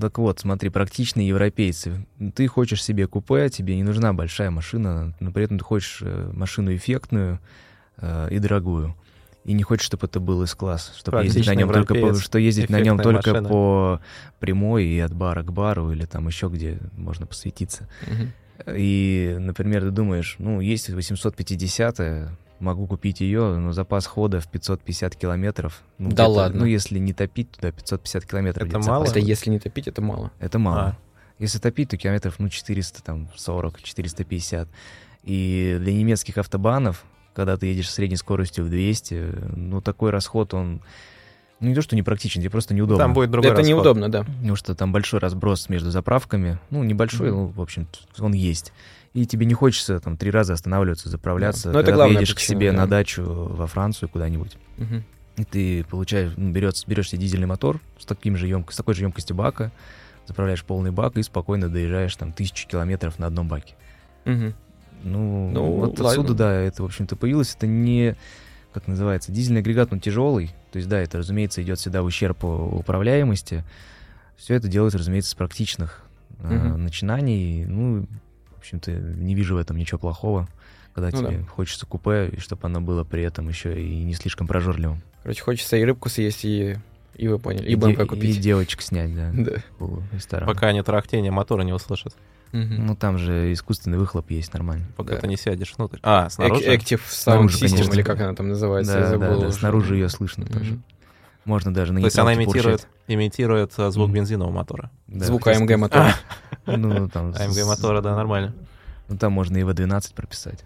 Так вот, смотри, практичные европейцы. Ты хочешь себе купе, тебе не нужна большая машина, но при этом ты хочешь э, машину эффектную э, и дорогую и не хочет, чтобы это был из-класс, чтобы ездить на нем только по, что ездить на нем только машина. по прямой и от бара к бару или там еще где можно посветиться. Угу. И, например, ты думаешь, ну, есть 850 могу купить ее, но запас хода в 550 километров. Ну, да ладно. Ну, если не топить туда 550 километров. Это мало? Это если не топить, это мало. Это мало. А. Если топить, то километров, ну, 400, там, 40, 450. И для немецких автобанов когда ты едешь средней скоростью в 200, ну, такой расход, он... Ну, не то, что непрактичен, тебе просто неудобно. Там будет другой Это расход. неудобно, да. Потому что там большой разброс между заправками. Ну, небольшой, mm-hmm. ну, в общем, он есть. И тебе не хочется там три раза останавливаться, заправляться, да. когда это ты едешь причина, к себе да. на дачу во Францию куда-нибудь. Mm-hmm. И ты получаешь, ну, берешь, берешь себе дизельный мотор с, таким же емко, с такой же емкостью бака, заправляешь полный бак и спокойно доезжаешь там тысячу километров на одном баке. Mm-hmm. Ну, ну вот ладно. отсюда, да, это, в общем-то, появилось. Это не, как называется, дизельный агрегат, он тяжелый. То есть, да, это, разумеется, идет всегда в ущерб управляемости. Все это делается, разумеется, с практичных угу. э, начинаний. Ну, в общем-то, не вижу в этом ничего плохого, когда ну, тебе да. хочется купе, и чтобы оно было при этом еще и не слишком прожорливым. Короче, хочется и рыбку съесть, и и вы поняли. И, и БМП купить. И девочек снять, да. да. Пока они трахтение мотора не услышат. Угу. Ну, там же искусственный выхлоп есть нормально. Пока да. ты не сядешь внутрь. А, снаружи? Active Sound System, конечно. или как она там называется, да, я забыл. Да, да, снаружи ее слышно угу. тоже. Можно даже на То есть она имитирует, имитирует а, звук бензинового мотора. Да, звук АМГ мотора. Ну, там... АМГ мотора, да, нормально. Ну, там можно и V12 прописать.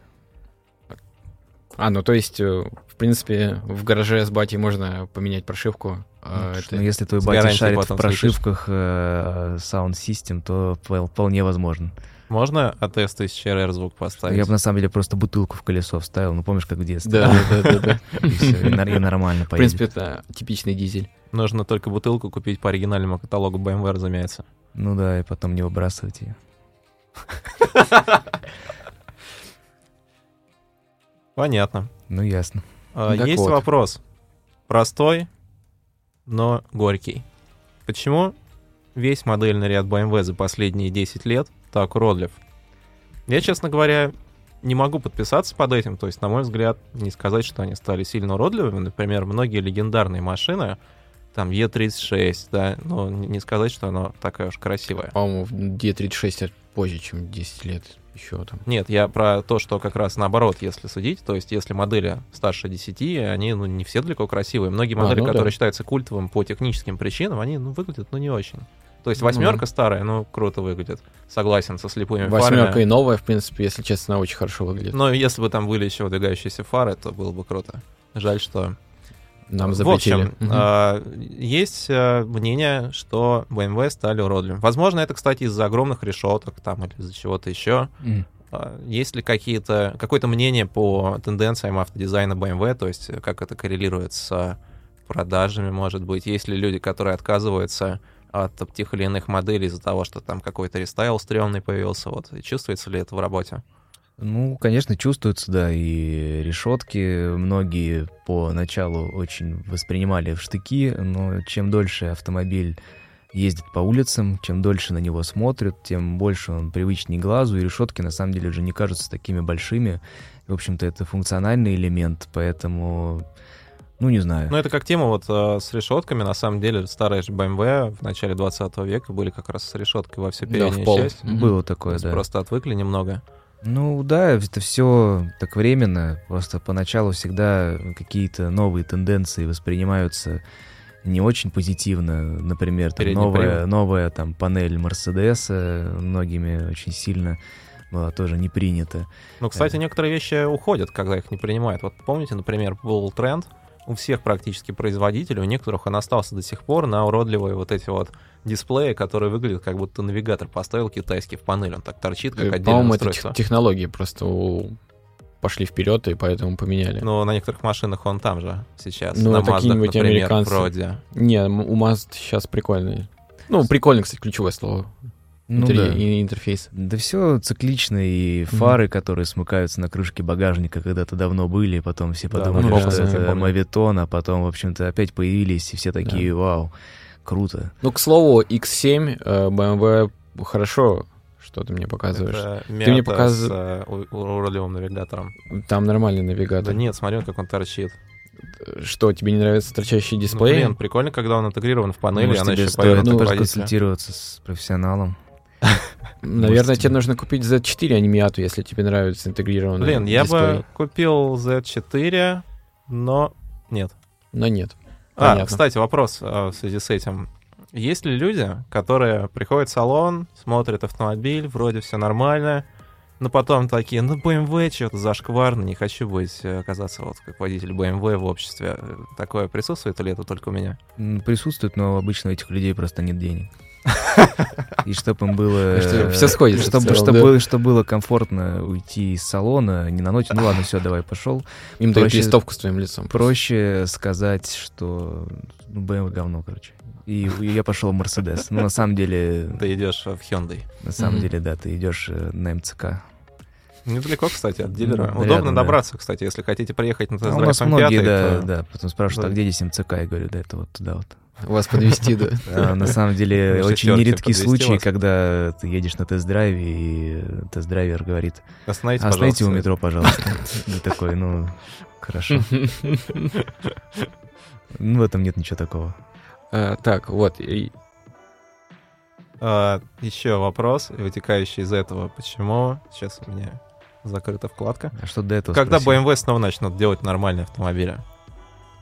А, ну то есть, э, в принципе, в гараже с батей можно поменять прошивку. А ну, это ну, если твой батя шарит в прошивках э, Sound System, то вполне возможно. Можно от S1000 RR звук поставить? Я бы на самом деле просто бутылку в колесо вставил. Ну, помнишь, как в детстве? Да, да, да. да. И нормально В принципе, это типичный дизель. Нужно только бутылку купить по оригинальному каталогу BMW, разумеется. Ну да, и потом не выбрасывать ее. Понятно. Ну, ясно. А, есть вопрос. Простой, но горький. Почему весь модельный ряд BMW за последние 10 лет так уродлив? Я, честно говоря, не могу подписаться под этим. То есть, на мой взгляд, не сказать, что они стали сильно уродливыми. Например, многие легендарные машины, там Е36, да, но не сказать, что она такая уж красивая. По-моему, Е36 позже, чем 10 лет еще там. Нет, я про то, что как раз наоборот, если судить, то есть если модели старше 10, они ну, не все далеко красивые. Многие а, модели, а, ну, которые да. считаются культовым по техническим причинам, они ну, выглядят ну не очень. То есть восьмерка ну, старая, ну, круто выглядит. Согласен со слепыми Восьмерка фарами. и новая, в принципе, если честно, очень хорошо выглядит. Но если бы там были еще выдвигающиеся фары, то было бы круто. Жаль, что нам запретили. В общем, угу. есть э, мнение, что BMW стали уродливыми. Возможно, это, кстати, из-за огромных решеток там или из-за чего-то еще. Mm. Э, есть ли какие-то, какое-то мнение по тенденциям автодизайна BMW, то есть как это коррелирует с продажами, может быть? Есть ли люди, которые отказываются от тех или иных моделей из-за того, что там какой-то рестайл стрёмный появился? Вот. И чувствуется ли это в работе? Ну, конечно, чувствуется, да, и решетки многие поначалу очень воспринимали в штыки, но чем дольше автомобиль ездит по улицам, чем дольше на него смотрят, тем больше он привычнее глазу, и решетки на самом деле уже не кажутся такими большими. В общем-то, это функциональный элемент, поэтому, ну, не знаю. Ну, это как тема вот э, с решетками. На самом деле, старые же BMW в начале 20 века были как раз с решеткой во всю переднюю да, часть. Было такое, да. Просто отвыкли немного. Ну да, это все так временно. Просто поначалу всегда какие-то новые тенденции воспринимаются не очень позитивно. Например, там новая, новая там панель Мерседеса многими очень сильно была тоже не принята. Ну, кстати, э. некоторые вещи уходят, когда их не принимают. Вот помните, например, был тренд у всех практически производителей, у некоторых он остался до сих пор на уродливые вот эти вот дисплеи, которые выглядят как будто навигатор поставил китайский в панель, он так торчит, как Э, отдельное По-моему, это устройство. тех- технологии просто у- пошли вперед и поэтому поменяли. Но на некоторых машинах он там же сейчас. Ну, на это какие-нибудь например, американцы. вроде. Не, у Mazda сейчас прикольный. Ну, прикольный, кстати, ключевое слово. Ну Интер- да. и- Интерфейс. Да все циклично, и фары, которые смыкаются на крышке багажника, когда-то давно были, потом все Да, подумали, ну, что да, это мавитон, а потом, в общем-то, опять появились, и все такие, вау, круто. Ну, к слову, X7 э, BMW хорошо, что ты мне показываешь. Это Ты мне мята показ- с э, уродливым навигатором. Там нормальный Да навигатор. нет, смотри, как он торчит. Что, тебе не нравится торчащий Ну, дисплей? блин, прикольно, когда он интегрирован в панели, Может, она тебе еще стоит ну, к водителю. проконсультироваться с профессионалом. Наверное, тебе нужно купить Z4, а не Miata, если тебе нравится интегрированный Блин, я бы купил Z4, но нет. Но нет. А, Понятно. кстати, вопрос э, в связи с этим. Есть ли люди, которые приходят в салон, смотрят автомобиль, вроде все нормально, но потом такие, ну, BMW что-то зашкварно, не хочу быть, э, оказаться вот как водитель BMW в обществе. Такое присутствует или это только у меня? Присутствует, но обычно у этих людей просто нет денег. И чтобы им было... Что всё сходится Чтобы, чтобы, было, чтобы было комфортно уйти из салона, не на ночь, ну ладно, все, давай, пошел. Им дают листовку с твоим лицом. Проще сказать, что ну, BMW говно, короче. И я пошел в Мерседес. Ну, на самом деле, Ты идешь в Hyundai. на самом деле, да, ты идешь э, на МЦК. Недалеко, кстати, от дилера. Ну, Удобно рядом, да. добраться, кстати, если хотите приехать на А у тест-драйв нас М5, многие, да, то- да, потом спрашивают, Да. а где здесь МЦК? Я говорю, да, это вот туда вот. Вас подвести, да. А, на самом деле, очень нередки случаи, когда ты едешь на тест-драйве, и тест-драйвер говорит, Остановите, у метро, пожалуйста. Ты такой, ну, хорошо. Ну, в этом нет ничего такого. А, Так, вот. и- А, еще вопрос, вытекающий из этого. Почему? Сейчас у меня закрыта вкладка. А что до этого Когда спросил? BMW снова начнут делать нормальные автомобили?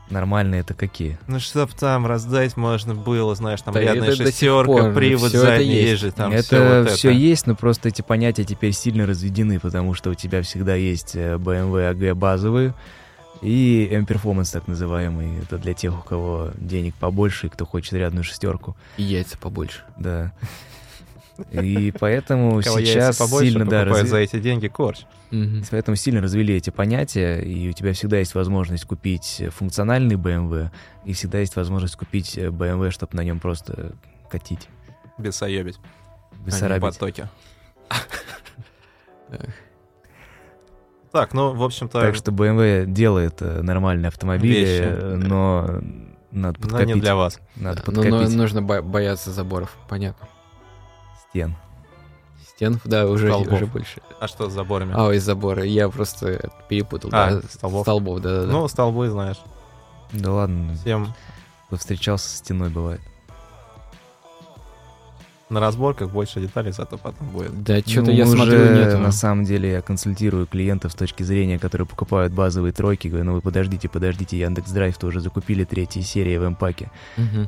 Нормальные это какие? Ну, чтоб там раздать можно было, знаешь, там Да рядная шестерка, пор, привод задний, есть. есть же там это всё вот все это. есть, но просто эти понятия теперь сильно разведены, потому что у тебя всегда есть э, BMW AG базовые и M-Performance так называемый. Это для тех, у кого денег побольше и кто хочет рядную шестерку. и яйца побольше. Да. И поэтому сейчас сильно, да, разви- за эти деньги корч. Мгм. поэтому сильно развели эти понятия, и у тебя всегда есть возможность купить функциональный BMW, и всегда есть возможность купить э, BMW, чтобы на нем просто катить, Бесоебить. бессарабить. потоке. Эх. Так, ну, в общем-то, Так что BMW делает э, нормальные автомобили, Вещи. но надо но подкопить. не для вас. Надо Ну, но подкопить нужно бо- бояться заборов, понятно. Стен. Стен, да, уже, Столбов. уже больше. А что с заборами? А, из забора. Я просто перепутал. А, да, столбов. Столбов, да, да, да. Ну, столбы, знаешь, Да ладно, всем встречался с стеной бывает. На разборках больше деталей зато потом будет. да, что-то Ну, я уже, смотрю, нет. На самом деле я консультирую клиентов с точки зрения, которые покупают базовые тройки. Говорю, ну вы подождите, подождите, Яндекс Драйв тоже закупили третьи серии в М-паке.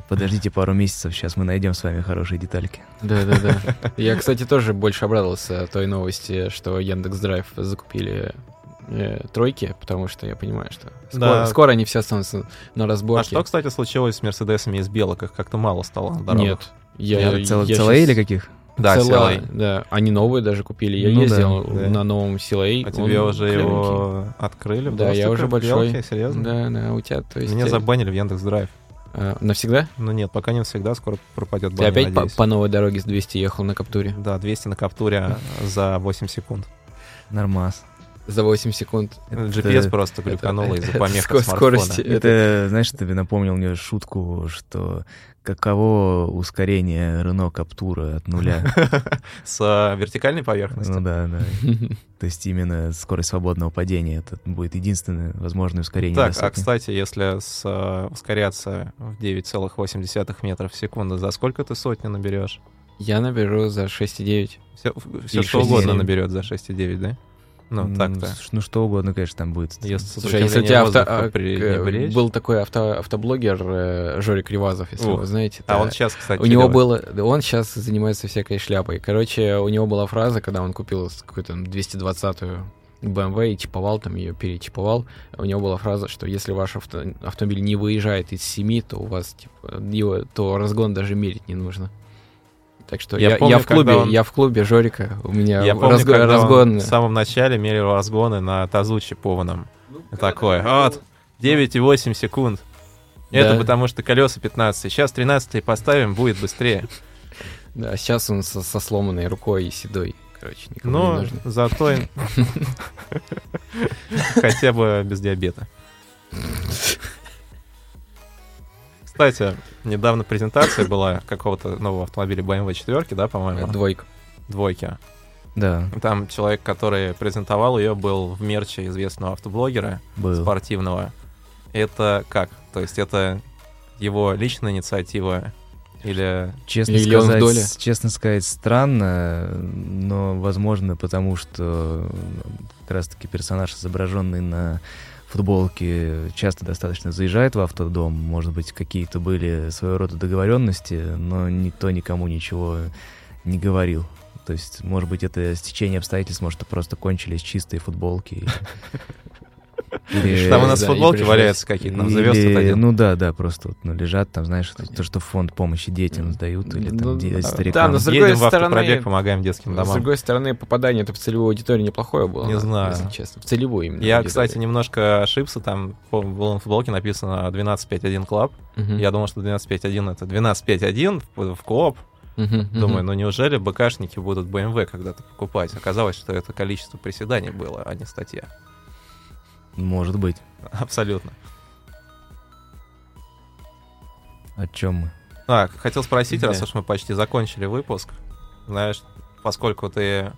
Подождите пару месяцев, сейчас мы найдем с вами хорошие детальки. Да, да, да. Я, кстати, тоже больше обрадовался той новости, что Яндекс Драйв закупили э, тройки, потому что я понимаю, что скоро, Да. скоро они все останутся на А разборке. что, кстати, случилось с Мерседесами из белок? Их как-то мало стало на дорогах. Нет. Я, Цел- я Целые щас- или каких? Да, Цела- CLA. да. Они новые даже купили. Я Ну да, ездил да. на новом CLA. А он тебе уже клевенький. его открыли? Да, я уже большой. белки? Серьезно? Да, да, у тебя, то есть... Меня э, забанили в Яндекс Драйв. а, навсегда? Ну нет, пока не всегда, скоро пропадет Ты баня, опять по, по новой дороге с 200 ехал на Каптуре? Да, 200 на каптуре за 8 секунд. Нормас. За 8 секунд. Это- GPS просто глюкануло это- из-за это помех скорости. Это, знаешь, тебе напомнил мне шутку, что каково ускорение Рено Каптура от нуля. С а, вертикальной поверхностью. Ну да, да. То есть именно скорость свободного падения. Это будет единственное возможное ускорение. Так, а кстати, если с, а, ускоряться в 9,8 метров в секунду, за сколько ты сотни наберешь? Я наберу за 6,9. Все, Или что угодно 6,7. наберет за 6,9, да? Ну, так-то. Ну, что угодно, конечно, там будет. Если Слушай, если у тебя авто, а, был такой авто, автоблогер э, Жорик Ривазов, если Ух. вы знаете. А он сейчас, кстати, у него было, он сейчас занимается всякой шляпой. Короче, у него была фраза, когда он купил какую-то там 220-ю BMW и типовал, там ее перетиповал. У него была фраза, что если ваш авто, автомобиль не выезжает из 7, то у вас типа, его, то разгон даже мерить не нужно. Так что я, я, помню, я в клубе, он... я в клубе Жорика, у меня я помню, разго... разгон. в самом начале мерил разгоны на тазу чипованном. Ну, такое. Вот, 9,8 секунд. Да. Это потому что колеса 15. Сейчас 13 поставим, будет быстрее. Да, сейчас он со, со сломанной рукой и седой. Короче, никому Но не нужно. зато хотя бы без диабета. Кстати, недавно презентация была какого-то нового автомобиля BMW 4, да, по-моему? Двойка. Двойки. Да. Там человек, который презентовал ее, был в мерче известного автоблогера был. спортивного. Это как? То есть это его личная инициатива или честно Или сказать, доля? честно сказать, странно, но возможно, потому что как раз-таки персонаж, изображенный на футболке, часто достаточно заезжает в автодом. Может быть, какие-то были своего рода договоренности, но никто никому ничего не говорил. То есть, может быть, это стечение обстоятельств, может, просто кончились чистые футболки. Или, там у нас да, футболки валяются какие-то, нам завез один. Ну да, да, просто вот, ну, лежат там, знаешь, то, то, что фонд помощи детям сдают, или там ну, де- старикам. Да, но с другой Едем стороны, в автопробег, помогаем детским домам. С другой стороны, попадание это в целевую аудиторию неплохое было. Не знаю. Если честно, в целевую именно. Я, аудиторию. кстати, немножко ошибся, там было на футболке написано 12.5.1 Club. Угу. Я думал, что 12.5.1 это 12.5.1 в, в кооп, Uh-huh, Думаю, uh-huh. ну неужели БКшники будут BMW когда-то покупать? Оказалось, что это количество приседаний было, а не статья. Может быть. Абсолютно. О чем мы? А, хотел спросить, да. раз уж мы почти закончили выпуск. Знаешь, поскольку ты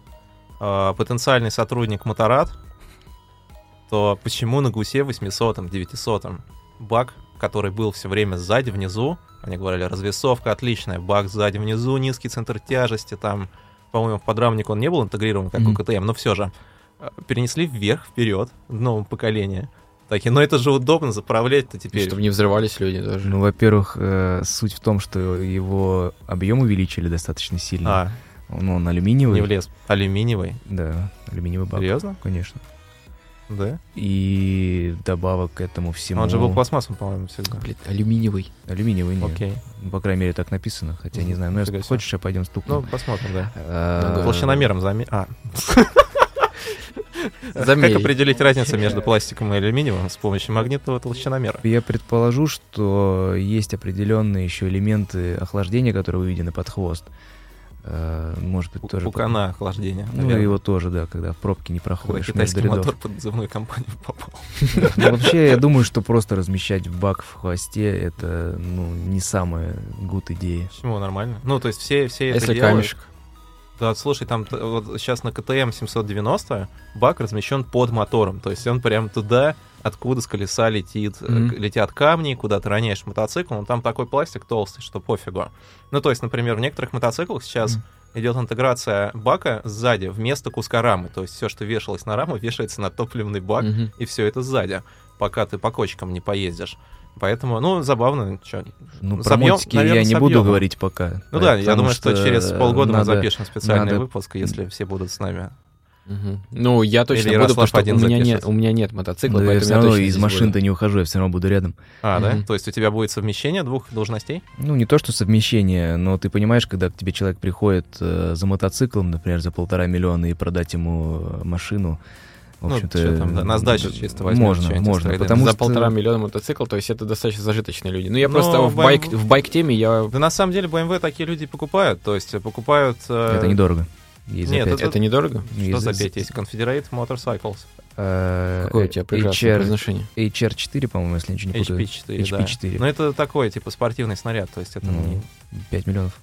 э, потенциальный сотрудник Моторад, то почему на гусе 800 900 баг, который был все время сзади, внизу, они говорили, развесовка отличная, баг сзади, внизу, низкий центр тяжести, там, по-моему, в подрамник он не был интегрирован, как mm-hmm. у КТМ, но все же. Э, перенесли вверх, вперед, в новом поколении. Такие, но это же удобно заправлять-то теперь. чтобы не взрывались люди даже. Ну, во-первых, э, суть в том, что его объем увеличили достаточно сильно. А. Ну, он алюминиевый. Не влез. Алюминиевый? Да, алюминиевый бак. Серьезно? Конечно. Да? И добавок к этому всему... Он же был пластмассовым, по-моему, всегда. Блин, алюминиевый. Алюминиевый, нет. Окей. Ну, по крайней мере, так написано, хотя не знаю. Ну, если хочешь, я пойдем стукнем. Ну, посмотрим, да. Толщиномером заме... А. Замерить. Как определить разницу между пластиком и алюминиевым с помощью магнитного толщиномера? Я предположу, что есть определенные еще элементы охлаждения, которые выведены под хвост. Э, может быть, тоже... Пукана охлаждения. Ну, наверное. его тоже, да, когда в пробке не проходишь. Китайский мотор под назывную компанию попал. Ну, вообще, я думаю, что просто размещать бак в хвосте, это, ну, не самая гуд идея. Почему? Нормально. Ну, то есть все, все это Если камешек. Да, слушай, там вот сейчас на КТМ 790 бак размещен под мотором, то есть он прям туда, откуда с колеса летит, mm-hmm. летят камни, куда ты роняешь мотоцикл, но там такой пластик толстый, что пофигу. Ну, то есть, например, в некоторых мотоциклах сейчас mm-hmm. идет интеграция бака сзади вместо куска рамы, то есть все, что вешалось на раму, вешается на топливный бак, mm-hmm. и все это сзади, пока ты по кочкам не поездишь. Поэтому, ну, забавно. Чё, ну, про собьем, мотики наверное, я не буду говорить пока. Ну да, я думаю, что, что через полгода надо, мы запишем специальный надо... выпуск, если все будут с нами. Угу. Ну, я точно Или буду, потому что у меня, нет, у меня нет мотоцикла, да, поэтому я все равно из машины-то не ухожу, я все равно буду рядом. А, угу. да? То есть у тебя будет совмещение двух должностей? Ну, не то, что совмещение, но ты понимаешь, когда к тебе человек приходит э, за мотоциклом, например, за полтора миллиона и продать ему э, машину, в ну, общем-то, ну, там, да, на сдачу чисто возьмем. Можно, можно, потому За что... полтора миллиона мотоцикл, то есть это достаточно зажиточные люди. Ну, я Но просто в, байк, в байк-теме я... Да на самом деле BMW такие люди покупают, то есть покупают... Э... Это недорого. Есть Нет, это, это недорого? Что за 5 есть? Confederate Motorcycles. Э, Какое у тебя HR, произношение? HR4, по-моему, если ничего не путаю. HP4, HP4. Да. Ну, это такой, типа, спортивный снаряд, то есть это ну, не... 5 миллионов.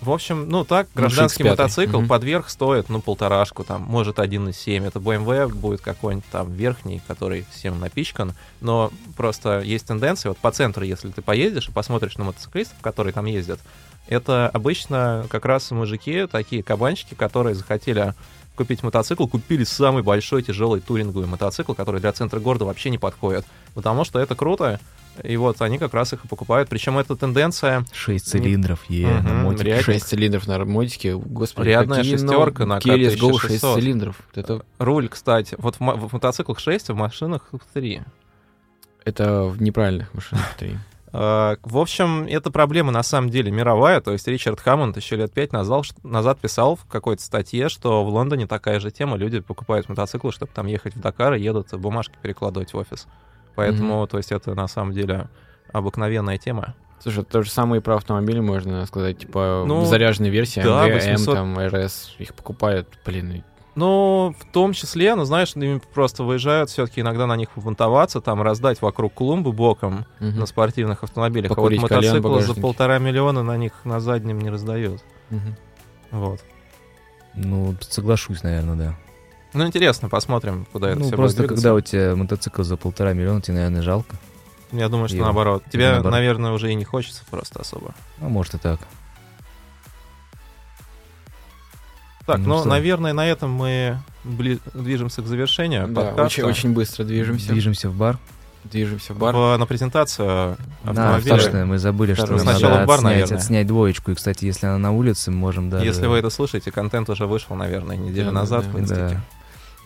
В общем, ну так, ну, гражданский ну, мотоцикл угу. под верх стоит, ну, полторашку, там, может, 1,7. Это BMW будет какой-нибудь там верхний, который всем напичкан. Но просто есть тенденция, вот по центру, если ты поедешь и посмотришь на мотоциклистов, которые там ездят, Это обычно как раз мужики, такие кабанчики, которые захотели купить мотоцикл, купили самый большой тяжелый туринговый мотоцикл, который для центра города вообще не подходит. Потому что это круто, и вот они как раз их и покупают. Причем эта тенденция... Шесть цилиндров, е, на Мгм, мотике. реально. 6 цилиндров на мотике, господи, Рядная шестерка на Let's Go 6 1600. цилиндров. Это, Руль, кстати, вот в, мо- в мотоциклах 6, а в машинах 3. это в неправильных машинах 3. А, В общем, эта проблема на самом деле мировая. То есть Ричард Хаммонд еще лет пять назад, назад писал в какой-то статье, что в Лондоне такая же тема. Люди покупают мотоциклы, чтобы там ехать в Дакар и едут бумажки перекладывать в офис. Поэтому, то есть это на самом деле обыкновенная тема. Слушай, то же самое и про автомобили можно сказать, типа Ну, заряженные версии, да, AMG, 800. M, там, RS, их покупают, блин, Ну, в том числе, ну, знаешь, ими просто выезжают все-таки иногда на них побунтоваться, там раздать вокруг клумбы боком Мгм. на спортивных автомобилях. Покурить а вот мотоциклы за полтора миллиона на них на заднем не раздают. Мгм. Вот. Ну, соглашусь, наверное, да. Ну, интересно, посмотрим, куда это ну, все просто будет двигаться. когда у тебя мотоцикл за полтора миллиона, тебе, наверное, жалко. Я думаю, что Его. наоборот. Тебе, Наоборот. наверное, уже и не хочется просто особо. А может и так. Так, Ну ну, что? наверное, на этом мы бли- движемся к завершению Да, подкаста. очень, очень быстро движемся. Движемся в бар. Движемся в бар. В- на презентацию Да, автомобиля. точно, мы забыли, что Второй. надо Сначала в бар, отснять, наверное. отснять двоечку. И, кстати, если она на улице, мы можем даже... Если вы это слышите, контент уже вышел, наверное, неделю Да, да, назад да. в инстите. Да.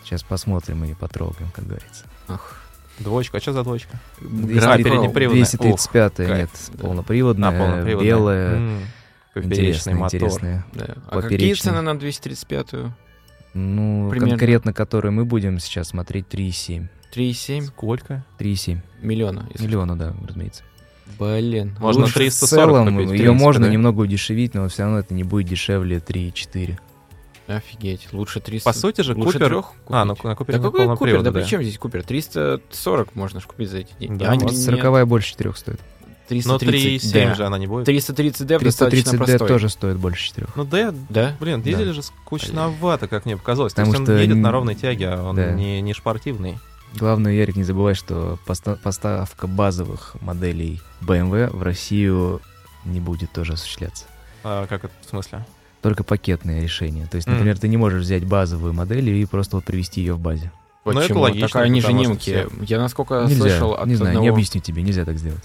Сейчас посмотрим и потрогаем, как говорится. Ах. Двоечка, а что за двоечка? 200 А, переднеприводная. 235 Ух, нет, да. полноприводная, А, полноприводная. белая, М, Поперечный интересная, мотор. интересная. Да. А какие Поперечный. цены на 235-ю? Ну, Примерно. конкретно, которую мы будем сейчас смотреть, 3,7. 3,7 Сколько? 3,7. миллиона. если Миллиона, да, разумеется. Блин. Можно лучше- 340 в целом, купить, ее принципе, можно да? немного удешевить, но все равно это не будет дешевле 3,4. Офигеть. Лучше 300. По сути же, лучше Купер... трех А, ну на Купере Да какой Купер? Да да. при чем здесь Купер? 340 можно ж купить за эти деньги. Да, А, вот нет, 40 больше 4 стоит. Но 330 3,7 D. же она не будет. 330 D 330D тоже стоит больше 4. Ну да, Да? блин, Да. дизель же скучновато, как мне показалось. Потому То есть он что едет на ровной тяге, а он Да. не, не спортивный. Главное, Ярик, не забывай, что поста- поставка базовых моделей BMW в Россию не будет тоже осуществляться. А, как это в смысле? Только пакетное решение. То есть, например, ты не можешь взять базовую модель и просто вот привести ее в базе. Ну, это Почему? логично, Так они же немки. Я насколько нельзя, слышал от не знаю, не одного- объясню тебе, нельзя так сделать.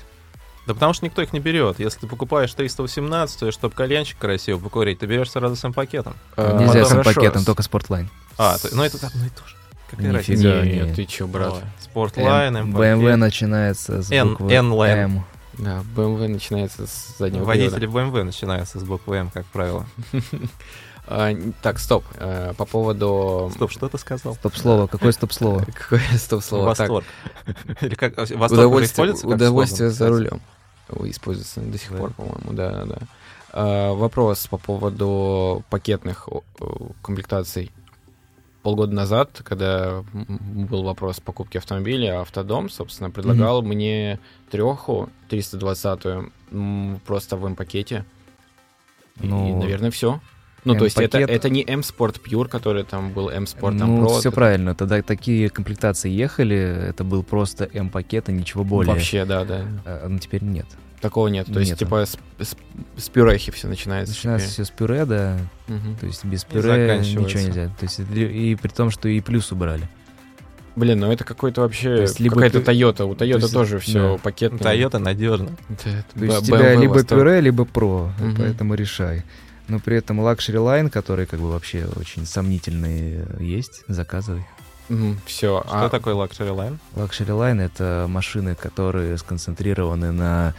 Да потому что никто их не берет. Если ты покупаешь 318, чтобы кальянчик красиво покурить, ты берешь сразу с пакетом. Э, нельзя с хорошо. пакетом, только спортлайн. А, ты- ну это одно и то же. Какая разница? Фига, Нет, нет. ты чё, брат? Спортлайн, М-. BMW начинается с буквы N-line. М. Да, BMW начинается с заднего Водители привода. BMW начинаются с буквы М, как правило. А, так, стоп. Э, По поводу... Стоп, что ты сказал? Стоп-слово, какое стоп-слово? Какое стоп-слово? Восторг. Или как восторг уже удовольствие, за рулем. Используется до сих Да. пор, по-моему, да, да. А, вопрос по поводу пакетных комплектаций. Полгода назад, когда был вопрос покупки автомобиля, Автодом, собственно, предлагал мне треху 320-ю м, просто в М-пакете. И, Ну, наверное, все. Ну, то есть это, это не M-Sport Pure, который там был M-Sport Ну, Pro. все это правильно. Тогда такие комплектации ехали, это был просто М-пакет, и ничего более. Вообще, да, да. А, ну, теперь нет. Такого нет. То есть, Нету. типа, с, с, с пюрехи все начинается. Начинается все с пюре, да. Мгм. То есть без И пюре ничего нельзя. То есть это- и при том, что и плюс убрали. Блин, ну это какой-то вообще есть либо какая-то Toyota. У Toyota есть- тоже все да. пакетное. Toyota надежно. Да, это То есть у тебя либо пюре, либо про, Мгм. поэтому решай. Но при этом Luxury Line, который как бы вообще очень сомнительный есть, заказывай. Все. Что такое Luxury Line? Luxury Line — это машины, которые сконцентрированы на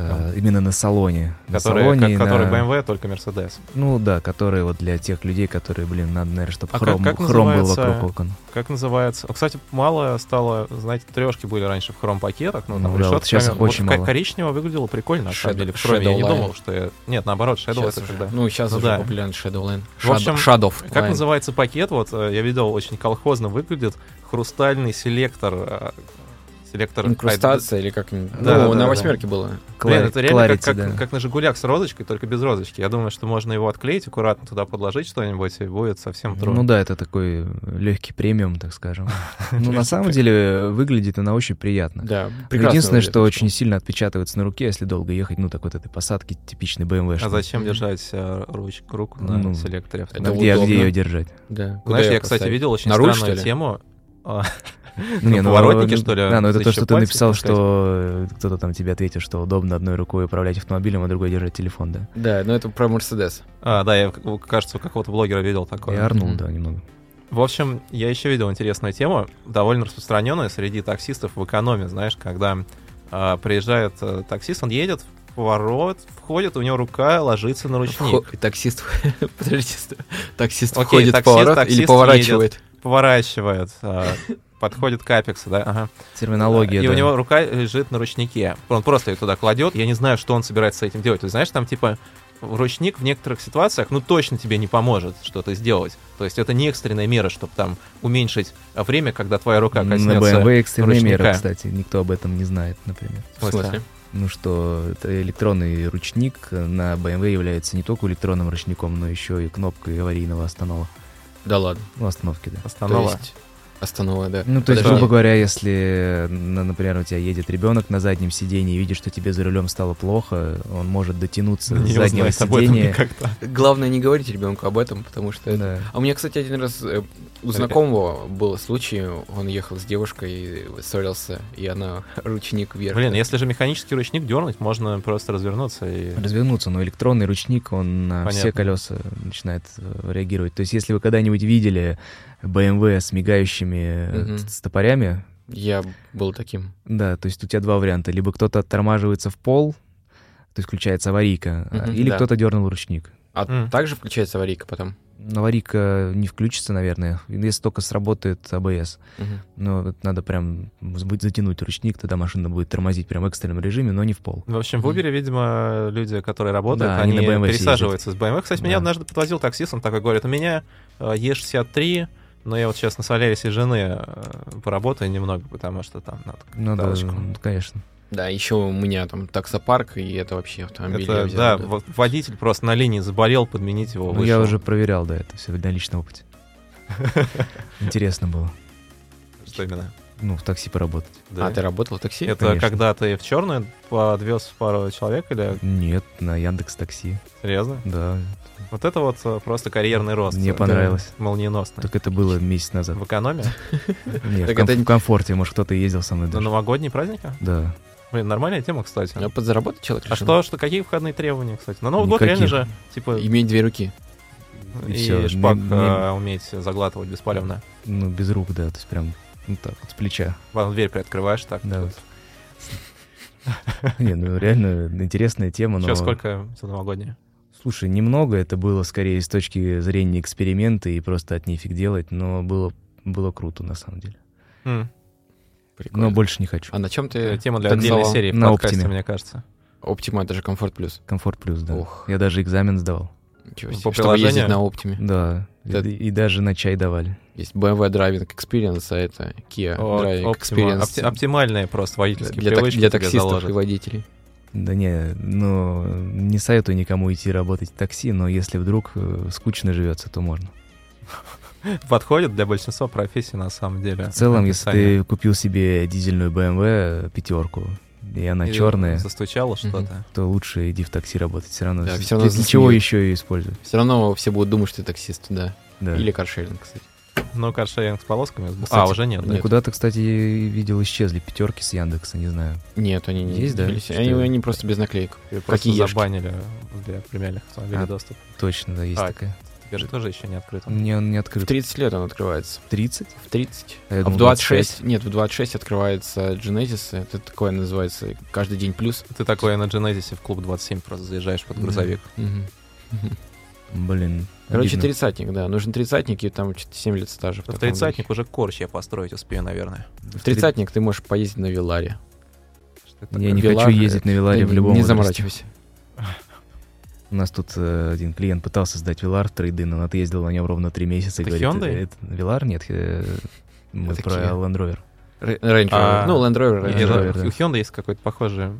э, именно на салоне. На Который, салоне как, который на- BMW, только Mercedes. Ну да, которые вот для тех людей, которые, блин, надо, наверное, чтобы А как- хром, как хром был вокруг окон. Как называется? О, Кстати, мало стало, знаете, трешки были раньше в хром-пакетах, но там Ну да, решетка вот щас камер- очень ка- мало. коричнево выглядело прикольно, на самом деле. В хроме я не думал, что... я- Нет, наоборот, Shadow Щас это уже. когда... Ну, сейчас Ну уже да. популярен Shadowline. В общем, Shadow. Как называется пакет? Вот э, я видел, очень колхозно выглядит. Хрустальный селектор э, селектор... Инкрустация или как Да, Ну, да, на да. восьмерке было. Блин, это реально как, Clarity, как, да. как на Жигулях с розочкой, только без розочки. Я думаю, что можно его отклеить, аккуратно туда подложить что-нибудь, и будет совсем трудно. Ну да, это такой легкий премиум, так скажем. Ну, на самом деле, выглядит она очень приятно. Да. Единственное, что очень сильно отпечатывается на руке, если долго ехать, ну, так вот этой посадки типичной BMW. А зачем держать э, руч- руку на Ну, селекторе? где, а ее держать? Да. Куда Знаешь, я, кстати, видел очень странную тему. А, Не, Ну, ну, поворотники, ну, что ли, Да, ну это то, что ты написал, что э, кто-то там тебе ответил, что удобно одной рукой управлять автомобилем, а другой держать телефон, да. Да, но это про Мерседес. а, да, я, кажется, у какого-то блогера видел такое. И орнул, да, немного. В общем, я еще видел интересную тему, довольно распространенную среди таксистов в экономе, знаешь, когда а, приезжает э, таксист, он едет в поворот, входит, у него рука ложится на ручник. Вхо- Таксист, подождите, таксист Окей, входит в таксист- поворот таксист или поворачивает? Поворачивает, а, подходит к апексу, да, ага. Терминология, И да. у него рука лежит на ручнике. Он просто ее туда кладет. Я не знаю, что он собирается с этим делать. Ты знаешь, там типа ручник в некоторых ситуациях, ну, точно тебе не поможет что-то сделать. То есть это не экстренная мера, чтобы там уменьшить время, когда твоя рука На коснется... BMW экстренные ручника. меры, кстати, никто об этом не знает, например. В смысле? Ну что, это электронный ручник на BMW является не только электронным ручником, но еще и кнопкой аварийного останова. Да ладно. Ну, остановки, да. То Останова. есть останова, да. Ну, то есть, грубо говоря, если, на- например, у тебя едет ребенок на заднем сидении и видит, что тебе за рулем стало плохо, он может дотянуться Не с заднего сидения. Главное не говорить ребенку об этом, потому что это... Да. А у меня, кстати, один раз э, у знакомого был случай, он ехал с девушкой, и ссорился, и она ручник вверх. Блин, если же механический ручник дернуть, можно просто развернуться и... Развернуться, но электронный ручник, он на все Понятно. колеса начинает э, реагировать. То есть, если вы когда-нибудь видели BMW с мигающими э, Мгм. стопорями, Я был таким. да, то есть у тебя два варианта. Либо кто-то оттормаживается в пол, то есть включается аварийка, Мгм, или да. кто-то дернул ручник. А М. также включается аварийка потом? Но аварийка не включится, наверное, если только сработает АБС. Мгм. Но надо прям будет затянуть ручник, тогда машина будет тормозить прям в экстренном режиме, но не в пол. В общем, в. Uber, видимо, люди, которые работают, Да, они они, на BMW пересаживаются с BMW. Кстати, меня Да. однажды подвозил таксист, он такой говорит, у меня э, Е63, но я вот сейчас на Солярисе жены э, поработаю немного, потому что там надо Ну да, капиталочку». ну, конечно. Да, еще у меня там таксопарк, и это вообще автомобиль. Это, взял, да, вот водитель просто на линии заболел, подменить его. Ну, я уже проверял, да, это все на личном опыте. Интересно было. Что именно? Ну, в такси поработать. Да. А, ты работал в такси? Это Конечно. когда ты в черную подвез пару человек или Нет, на Яндекс Такси. серьезно? Да, Вот это вот э, просто карьерный рост. мне понравилось. Молниеносный. Так это было месяц назад. В экономе? Нет, Так в, комфорте, может, кто-то ездил со мной На новогодние праздники? Да. Блин, нормальная тема, кстати. А подзаработать человек А что, что, какие входные требования, кстати? На Новый год реально же, типа, Иметь две руки. И и, всё, шпак не- э, уметь заглатывать беспалевно. Ну, без рук, да, то есть прям ну так, вот с плеча. Ладно, дверь приоткрываешь так. Да. вот. Не, ну реально интересная тема, но... Сейчас сколько за новогодние? Слушай, немного, это было скорее с точки зрения эксперимента и просто от нефиг делать, но было, было круто на самом деле. М, Прикольно. Но больше не хочу. А на чем э, ты Тема для отдельной серии в На подкасте, Оптиме. мне кажется. Optima, это же комфорт плюс. Комфорт плюс, да. Ох. Я даже экзамен сдавал. Ничего По себе. Чтобы приложению? ездить на Optima. Да. Да. И, и даже на чай давали. Есть BMW Driving Experience, а это Kia О, Driving оптима- Experience. опти- оптимальные просто водительские для, так- привычки для тебе таксистов заложат. и водителей. Да не, ну, не советую никому идти работать в такси, но если вдруг э, скучно живется, то можно. Подходит для большинства профессий на самом деле. В целом, если ты купил себе дизельную BMW пятерку, и она Или черная, Застучало что-то. то лучше иди в такси работать. Все равно. Да, Для- всё равно для чего еще ее использовать? Все равно все будут думать, что ты таксист, да. Да. Или каршеринг, кстати. Ну, каршеринг с полосками. а, Кстати, уже нет, да? нет. Куда-то, кстати, видел, исчезли пятерки с Яндекса, не знаю. Нет, они не Есть, да? Они, они просто без наклеек. Ее просто Какие ешки? забанили для премиальных автомобилей А. доступ. Точно, да, есть А, такая. Теперь же тоже еще не открыто. Не, он не В открыт. 30 лет он открывается. 30? В 30. А А в думал, 26, нет, в 26 открывается Genesis. Это такое называется каждый день плюс. Ты такой на Genesis в клуб 27 просто заезжаешь под грузовик. Мгм. Мгм. Блин. Короче, обидно. тридцатник, да. Нужен тридцатник, и там что-то 7 лет стажа. В таком тридцатник уже корч я построить успею, наверное. В тридцатник ты можешь поездить на Виларе. Я не Вилар, хочу ездить на Виларе в любом Не возрасте. заморачивайся. У нас тут э, один клиент пытался сдать Вилар в трейды, но отъездил на нем ровно три месяца. и Это говорит, Hyundai? Это Вилар? Нет, э, мы Это про Kia. Land Rover. Range Rover. А, ну, Land Rover, И Range Range Rover. Да. У Hyundai есть какое-то похожее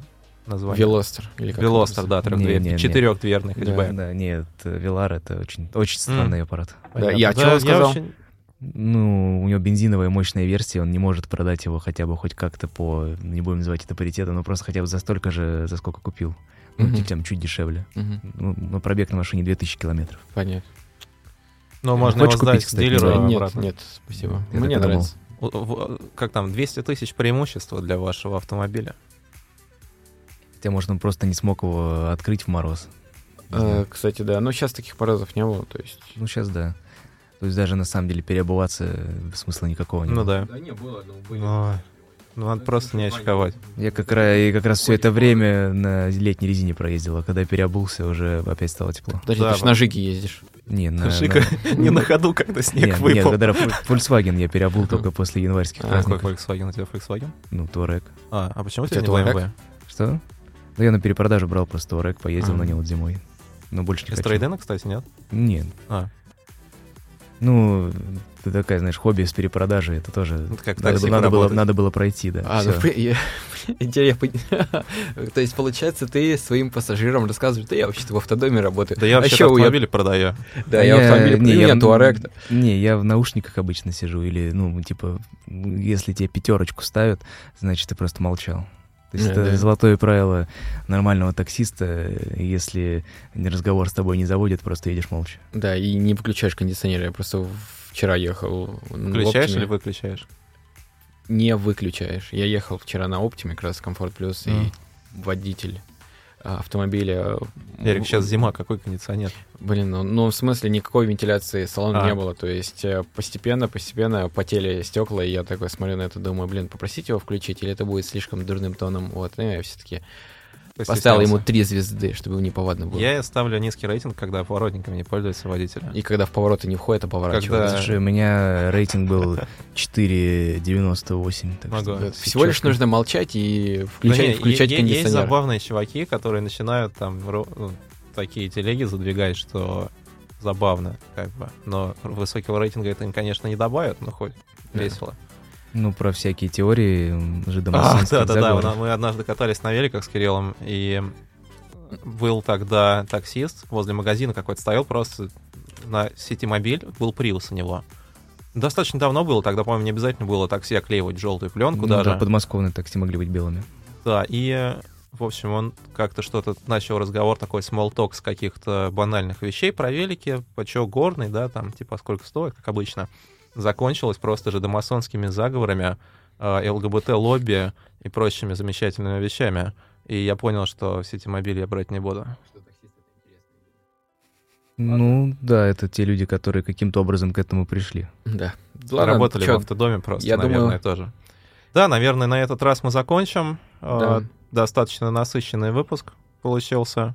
название. Велостер. Или как Велостер, да, трехдверный. Четырехдверный Да. хэтчбэк. Да, нет, Вилар это очень, очень странный аппарат. Да, я чего сказал? очень- Ну, у него бензиновая мощная версия, он не может продать его хотя бы хоть как-то по, не будем называть это паритетом, но просто хотя бы за столько же, за сколько купил. Ну, Мгм. чуть- там чуть дешевле. Мгм, Ну, на пробег на машине 2000 километров. Понятно. Ну, можно Хочешь его сдать купить, кстати, дилеру Да, Нет, обратно. нет, спасибо. Я Мне думал. нравится. Как там, 200 тысяч преимущества для вашего автомобиля. Хотя, может, он просто не смог его открыть в мороз. Э, знаю. Кстати, да, но сейчас таких морозов не было, то есть... Ну, сейчас да. То есть даже на самом деле переобуваться э, смысла никакого не Ну было. да. не было, но Но- Ну, надо просто не очковать. Я как раз, и как раз все это время на летней резине проездил, а когда переобулся, уже опять стало тепло. Подожди, Да, ты ж вот. на Жиге ездишь. Не, на, Шика, на- не на ходу, когда снег Нет, нет, выпал. когда Фоль- Volkswagen я переобул только после январских А, Какой праздников. Volkswagen? У тебя Volkswagen? Ну, Touareg. А, а почему у тебя не? BMW? Что? Да я на перепродажу брал просто Touareg, поездил А. на нем вот зимой. Но больше не Из хочу. трейдена, кстати, нет? Нет. А. Ну, ты такая, знаешь, хобби с перепродажей, это тоже... Ну, это как Надо, надо, было, надо было пройти, да. А, ну, я- я пон- То есть, получается, ты своим пассажирам рассказываешь, да я вообще-то в автодоме работаю. Да я А вообще автомобили продаю. Да, А я автомобиль, не, у я в- Touareg. Не, я в наушниках обычно сижу, или, ну, типа, если тебе пятерочку ставят, значит, ты просто молчал. То есть Не, это да. золотое правило нормального таксиста, если разговор с тобой не заводит, просто едешь молча. Да, и не выключаешь кондиционер. Я просто вчера ехал Включаешь или выключаешь? Не выключаешь. Я ехал вчера на Optime, как раз Комфорт Плюс, и Мгм. водитель автомобиля... Эрик, м, сейчас зима, какой кондиционер? Блин, ну, ну, в смысле никакой вентиляции салона А. не было. То есть э, постепенно, постепенно потели стекла, и я такой смотрю на это, думаю, блин, попросить его включить, или это будет слишком дурным тоном. Вот, и я все-таки поставил ему три звезды, чтобы ему неповадно было. Я ставлю низкий рейтинг, когда поворотниками не пользуются водители. И когда в повороты не входит, а поворачивает. Когда- Слушай, у меня рейтинг был 4,98. Так Могу. что Всего лишь нужно молчать и Да включать, не, включать е- Есть кондиционер. забавные чуваки, которые начинают там ну, такие телеги задвигать, что забавно, как бы. Но высокого рейтинга это им, конечно, не добавят, но хоть Да. весело. Ну, про всякие теории м, А, жидомасонских да, да, да. заговоров. Мы однажды катались на великах с Кириллом, и был тогда таксист возле магазина какой-то стоял просто на сети мобиль, был Приус у него. Достаточно давно было, тогда, по-моему, не обязательно было такси оклеивать желтую пленку Ну даже. да, подмосковные такси могли быть белыми. Да, и, в общем, он как-то что-то начал разговор такой talk с каких-то банальных вещей про велики, почё горный, да, там, типа, сколько стоит, как обычно. Закончилось просто же домасонскими заговорами, э, ЛГБТ-лобби и прочими замечательными вещами. И я понял, что все эти мобили я брать не буду. Ну, да, это те люди, которые каким-то образом к этому пришли. Да. Ладно, Работали чё, в автодоме просто, я наверное, думаю- тоже. Да, наверное, на этот раз мы закончим. Да. Э, Достаточно насыщенный выпуск получился.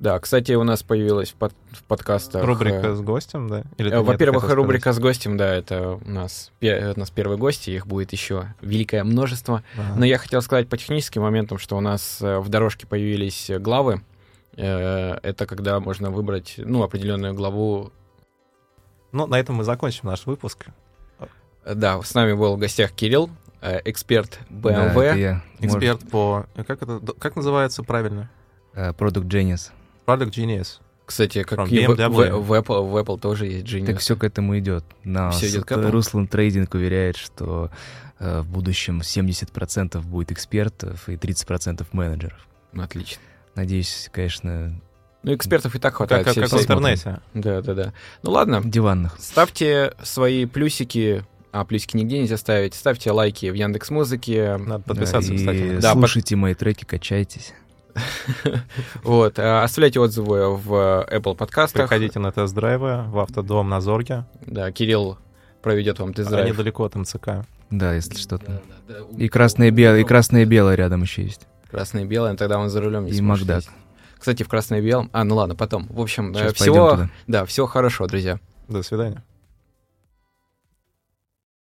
Да, кстати, у нас появилась в, под- в подкастах... Рубрика э, с гостем, да? Или э, Во-первых, рубрика с гостем, да, это у нас, у нас первые гости, их будет еще великое множество. сказать? Ага. Но я хотел сказать по техническим моментам, что у нас э, в дорожке появились главы. Это когда можно выбрать, ну, определенную главу. Ну, на этом мы закончим наш выпуск. Да, с нами был в гостях Кирилл, эксперт Да, BMW. это я. Эксперт по... Как это... Как называется правильно? Может, Product Genius. Product Genius. Кстати, как From и в, в- в Apple, в Apple тоже есть Genius. Так все к этому идет. Нас Всё идёт к Apple? Руслан Трейдинг уверяет, что э, в будущем 70% будет экспертов и 30% менеджеров. Отлично. Надеюсь, конечно, Ну, экспертов и так хватает. Как, все- как в все посмотрим. интернете. Да, да, да. Ну ладно, диванных. ставьте свои плюсики. А, плюсики нигде нельзя ставить. Ставьте лайки в Яндекс Музыке. Надо подписаться, Да, и кстати. Да, слушайте мои треки, качайтесь. Вот. а, Оставляйте отзывы в Apple подкастах. Приходите на тест-драйвы в автодом на Зорге. Да, Кирилл проведет вам А тест-драйв. недалеко от МЦК. Да, если что-то. И красное и белое, и красное и белое рядом еще есть. Красное и белое, тогда он за рулем И Макдак. Кстати, в красное и белом... А, ну ладно, потом. В общем, э, Сейчас всего... пойдем туда. Да, всего хорошего, друзья. До свидания.